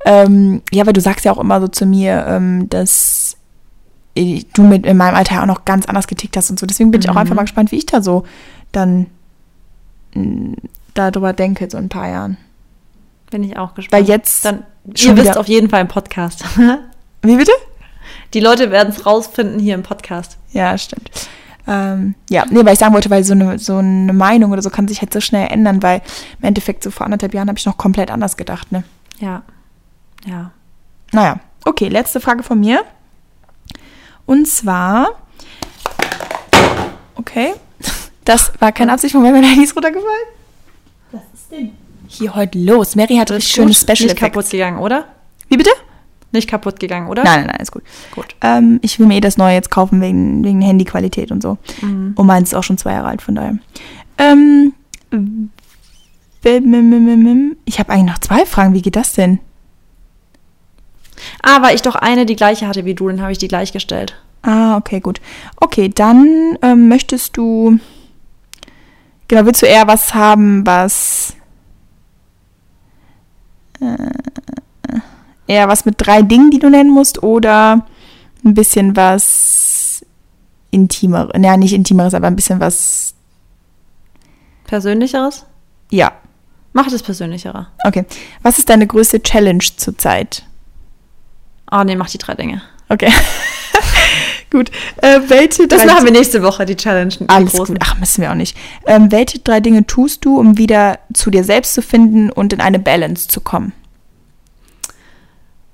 S2: Ähm, ja, weil du sagst ja auch immer so zu mir, ähm, dass du mit in meinem Alter auch noch ganz anders getickt hast und so. Deswegen bin mhm. ich auch einfach mhm. mal gespannt, wie ich da so dann mh, darüber denke, so in ein paar Jahren.
S1: Bin ich auch gespannt.
S2: Weil jetzt.
S1: Dann, ihr wisst auf jeden Fall im Podcast.
S2: wie bitte?
S1: Die Leute werden es rausfinden hier im Podcast.
S2: Ja, stimmt. Ähm, ja, nee, weil ich sagen wollte, weil so eine, so eine Meinung oder so kann sich halt so schnell ändern, weil im Endeffekt so vor anderthalb Jahren habe ich noch komplett anders gedacht, ne?
S1: Ja. Ja.
S2: Naja, okay, letzte Frage von mir. Und zwar, okay, das war keine Absicht von mir, mein Handy ist runtergefallen. Was ist denn hier heute los? Mary hat richtig schönes Special
S1: Nicht kaputt gegangen, oder?
S2: Wie bitte?
S1: Nicht kaputt gegangen, oder?
S2: Nein, nein, nein, ist gut. Gut. Ähm, ich will mir eh das neue jetzt kaufen wegen, wegen Handyqualität und so. Mhm. Und meins ist auch schon zwei Jahre alt, von daher. Ähm, ich habe eigentlich noch zwei Fragen. Wie geht das denn?
S1: Ah, weil ich doch eine die gleiche hatte wie du, dann habe ich die gleich gestellt.
S2: Ah, okay, gut. Okay, dann ähm, möchtest du. Genau, willst du eher was haben, was. Äh, eher was mit drei Dingen, die du nennen musst, oder ein bisschen was intimeres? Ja, nicht intimeres, aber ein bisschen was.
S1: Persönlicheres?
S2: Ja.
S1: Mach das Persönlichere.
S2: Okay. Was ist deine größte Challenge zurzeit?
S1: Oh nee, mach die drei Dinge.
S2: Okay. gut. Äh, welche
S1: das machen wir nächste Woche, die Challenge. Die
S2: Alles großen. gut. Ach, müssen wir auch nicht. Ähm, welche drei Dinge tust du, um wieder zu dir selbst zu finden und in eine Balance zu kommen?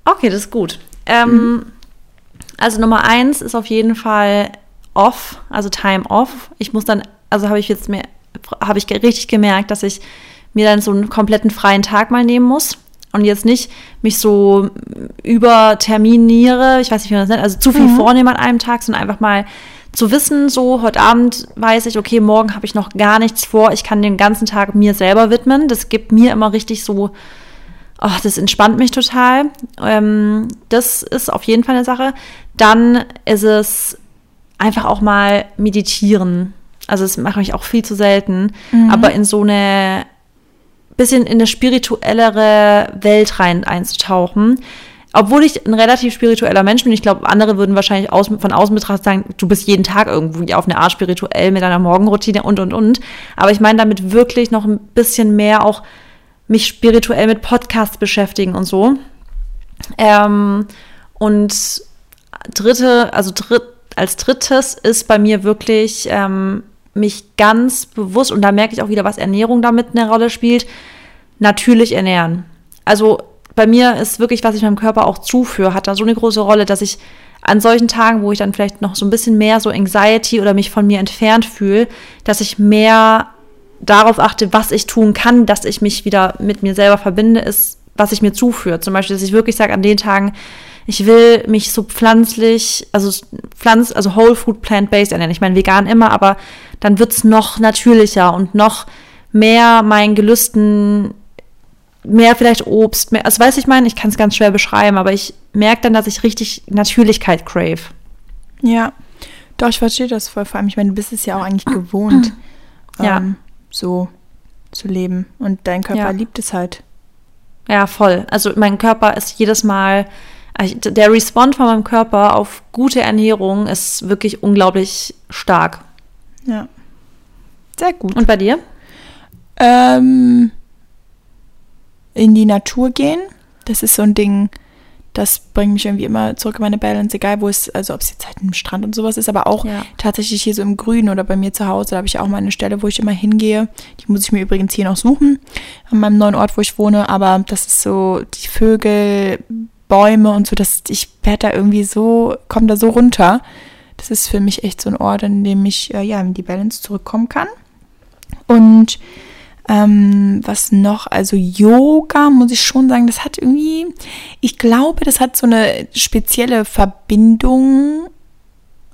S1: Okay, das ist gut. Ähm, mhm. Also Nummer eins ist auf jeden Fall off, also Time off. Ich muss dann, also habe ich jetzt mir, habe ich richtig gemerkt, dass ich mir dann so einen kompletten freien Tag mal nehmen muss und jetzt nicht mich so überterminiere, ich weiß nicht, wie man das nennt, also zu viel mhm. vornehme an einem Tag, sondern einfach mal zu wissen, so heute Abend weiß ich, okay, morgen habe ich noch gar nichts vor, ich kann den ganzen Tag mir selber widmen. Das gibt mir immer richtig so, oh, das entspannt mich total. Ähm, das ist auf jeden Fall eine Sache. Dann ist es einfach auch mal meditieren. Also das mache ich auch viel zu selten, mhm. aber in so eine bisschen in eine spirituellere Welt rein einzutauchen. Obwohl ich ein relativ spiritueller Mensch bin, ich glaube, andere würden wahrscheinlich aus, von außen betrachtet sagen, du bist jeden Tag irgendwie auf eine Art spirituell mit deiner Morgenroutine und und und. Aber ich meine damit wirklich noch ein bisschen mehr auch mich spirituell mit Podcasts beschäftigen und so. Ähm, und dritte, also dritt, als drittes ist bei mir wirklich ähm, mich ganz bewusst, und da merke ich auch wieder, was Ernährung damit eine Rolle spielt, natürlich ernähren. Also bei mir ist wirklich, was ich meinem Körper auch zuführe, hat da so eine große Rolle, dass ich an solchen Tagen, wo ich dann vielleicht noch so ein bisschen mehr so Anxiety oder mich von mir entfernt fühle, dass ich mehr darauf achte, was ich tun kann, dass ich mich wieder mit mir selber verbinde, ist, was ich mir zuführe. Zum Beispiel, dass ich wirklich sage, an den Tagen, ich will mich so pflanzlich, also Pflanz, also Whole Food Plant-Based ernähren. Ich meine vegan immer, aber dann wird's noch natürlicher und noch mehr meinen Gelüsten, mehr vielleicht Obst, mehr, also weiß ich meine, ich kann es ganz schwer beschreiben, aber ich merke dann, dass ich richtig Natürlichkeit crave.
S2: Ja, doch, ich verstehe das voll. Vor allem, ich meine, du bist es ja auch eigentlich gewohnt, ja. Ähm, so zu leben. Und dein Körper ja. liebt es halt.
S1: Ja, voll. Also mein Körper ist jedes Mal, also der Respond von meinem Körper auf gute Ernährung ist wirklich unglaublich stark.
S2: Ja. Sehr gut.
S1: Und bei dir?
S2: Ähm, in die Natur gehen. Das ist so ein Ding, das bringt mich irgendwie immer zurück in meine Balance, egal wo es, also ob es jetzt halt ein Strand und sowas ist, aber auch ja. tatsächlich hier so im Grün oder bei mir zu Hause, da habe ich auch mal eine Stelle, wo ich immer hingehe. Die muss ich mir übrigens hier noch suchen, an meinem neuen Ort, wo ich wohne, aber das ist so, die Vögel, Bäume und so, dass ich werde da irgendwie so, komme da so runter. Das ist für mich echt so ein Ort, in dem ich äh, ja in die Balance zurückkommen kann. Und ähm, was noch? Also Yoga, muss ich schon sagen, das hat irgendwie, ich glaube, das hat so eine spezielle Verbindung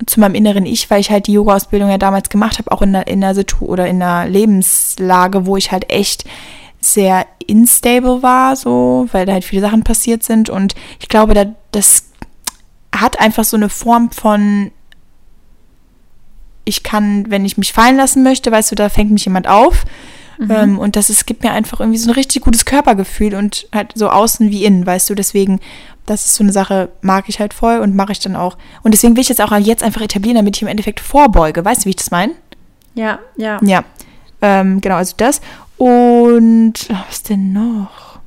S2: zu meinem inneren Ich, weil ich halt die Yoga-Ausbildung ja damals gemacht habe, auch in einer, in einer Situ oder in einer Lebenslage, wo ich halt echt sehr instable war, so, weil da halt viele Sachen passiert sind. Und ich glaube, da, das hat einfach so eine Form von, ich kann, wenn ich mich fallen lassen möchte, weißt du, da fängt mich jemand auf. Mhm. Ähm, und das ist, gibt mir einfach irgendwie so ein richtig gutes Körpergefühl und halt so außen wie innen, weißt du. Deswegen, das ist so eine Sache, mag ich halt voll und mache ich dann auch. Und deswegen will ich jetzt auch jetzt einfach etablieren, damit ich im Endeffekt vorbeuge. Weißt du, wie ich das meine?
S1: Ja, ja.
S2: Ja. Ähm, genau, also das. Und was denn noch?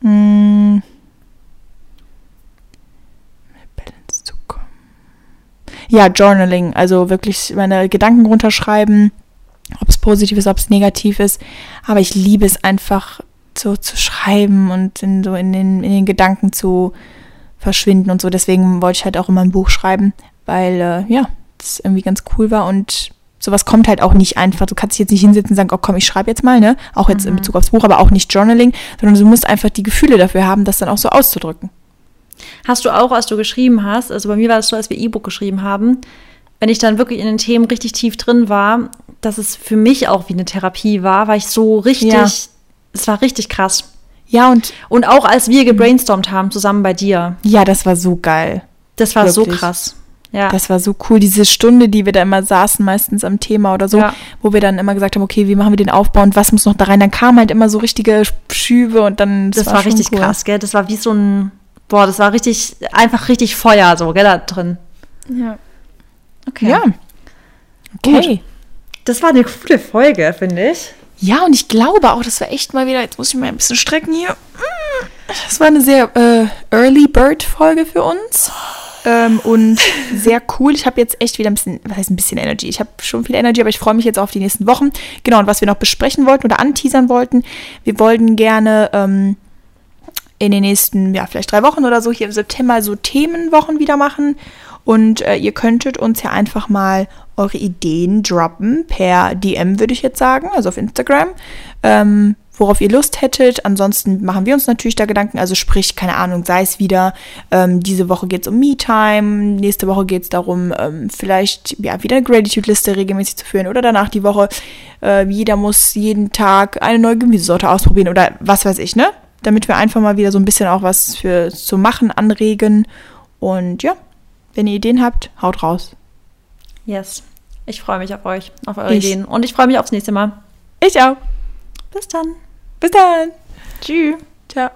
S2: Hm. Ja, Journaling, also wirklich meine Gedanken runterschreiben ob es positiv ist, ob es negativ ist. Aber ich liebe es einfach so zu schreiben und in, so in den, in den Gedanken zu verschwinden und so. Deswegen wollte ich halt auch immer ein Buch schreiben, weil äh, ja, das irgendwie ganz cool war und sowas kommt halt auch nicht einfach. Du kannst dich jetzt nicht hinsetzen und sagen, oh komm, ich schreibe jetzt mal, ne? Auch jetzt mhm. in Bezug aufs Buch, aber auch nicht Journaling, sondern du musst einfach die Gefühle dafür haben, das dann auch so auszudrücken.
S1: Hast du auch, als du geschrieben hast, also bei mir war es so, als wir E-Book geschrieben haben, wenn ich dann wirklich in den Themen richtig tief drin war, dass es für mich auch wie eine Therapie war, weil ich so richtig, ja. es war richtig krass.
S2: Ja, und.
S1: Und auch als wir gebrainstormt haben, zusammen bei dir.
S2: Ja, das war so geil.
S1: Das war Wirklich. so krass. Ja.
S2: Das war so cool, diese Stunde, die wir da immer saßen, meistens am Thema oder so, ja. wo wir dann immer gesagt haben, okay, wie machen wir den Aufbau und was muss noch da rein? Dann kamen halt immer so richtige Schübe und dann.
S1: Das, das war, war richtig cool. krass, gell? Das war wie so ein, boah, das war richtig, einfach richtig Feuer so, gell, da drin.
S2: Ja.
S1: Okay. Ja. Okay. Gut. Das war eine coole Folge, finde ich.
S2: Ja, und ich glaube auch, das war echt mal wieder, jetzt muss ich mal ein bisschen strecken hier. Das war eine sehr äh, Early Bird Folge für uns. Ähm, und sehr cool. Ich habe jetzt echt wieder ein bisschen, was heißt ein bisschen Energy? Ich habe schon viel Energy, aber ich freue mich jetzt auf die nächsten Wochen. Genau, und was wir noch besprechen wollten oder anteasern wollten, wir wollten gerne ähm, in den nächsten, ja, vielleicht drei Wochen oder so hier im September so Themenwochen wieder machen. Und äh, ihr könntet uns ja einfach mal eure Ideen droppen per DM, würde ich jetzt sagen, also auf Instagram. Ähm, worauf ihr Lust hättet. Ansonsten machen wir uns natürlich da Gedanken. Also sprich, keine Ahnung, sei es wieder, ähm, diese Woche geht es um Me-Time, nächste Woche geht es darum, ähm, vielleicht ja, wieder eine Gratitude-Liste regelmäßig zu führen oder danach die Woche, äh, jeder muss jeden Tag eine neue Gemüsesorte ausprobieren oder was weiß ich, ne? Damit wir einfach mal wieder so ein bisschen auch was für zu machen anregen. Und ja, wenn ihr Ideen habt, haut raus.
S1: Yes. Ich freue mich auf euch, auf eure ich. Ideen. Und ich freue mich aufs nächste Mal.
S2: Ich auch.
S1: Bis dann.
S2: Bis dann.
S1: Tschüss.
S2: Ciao.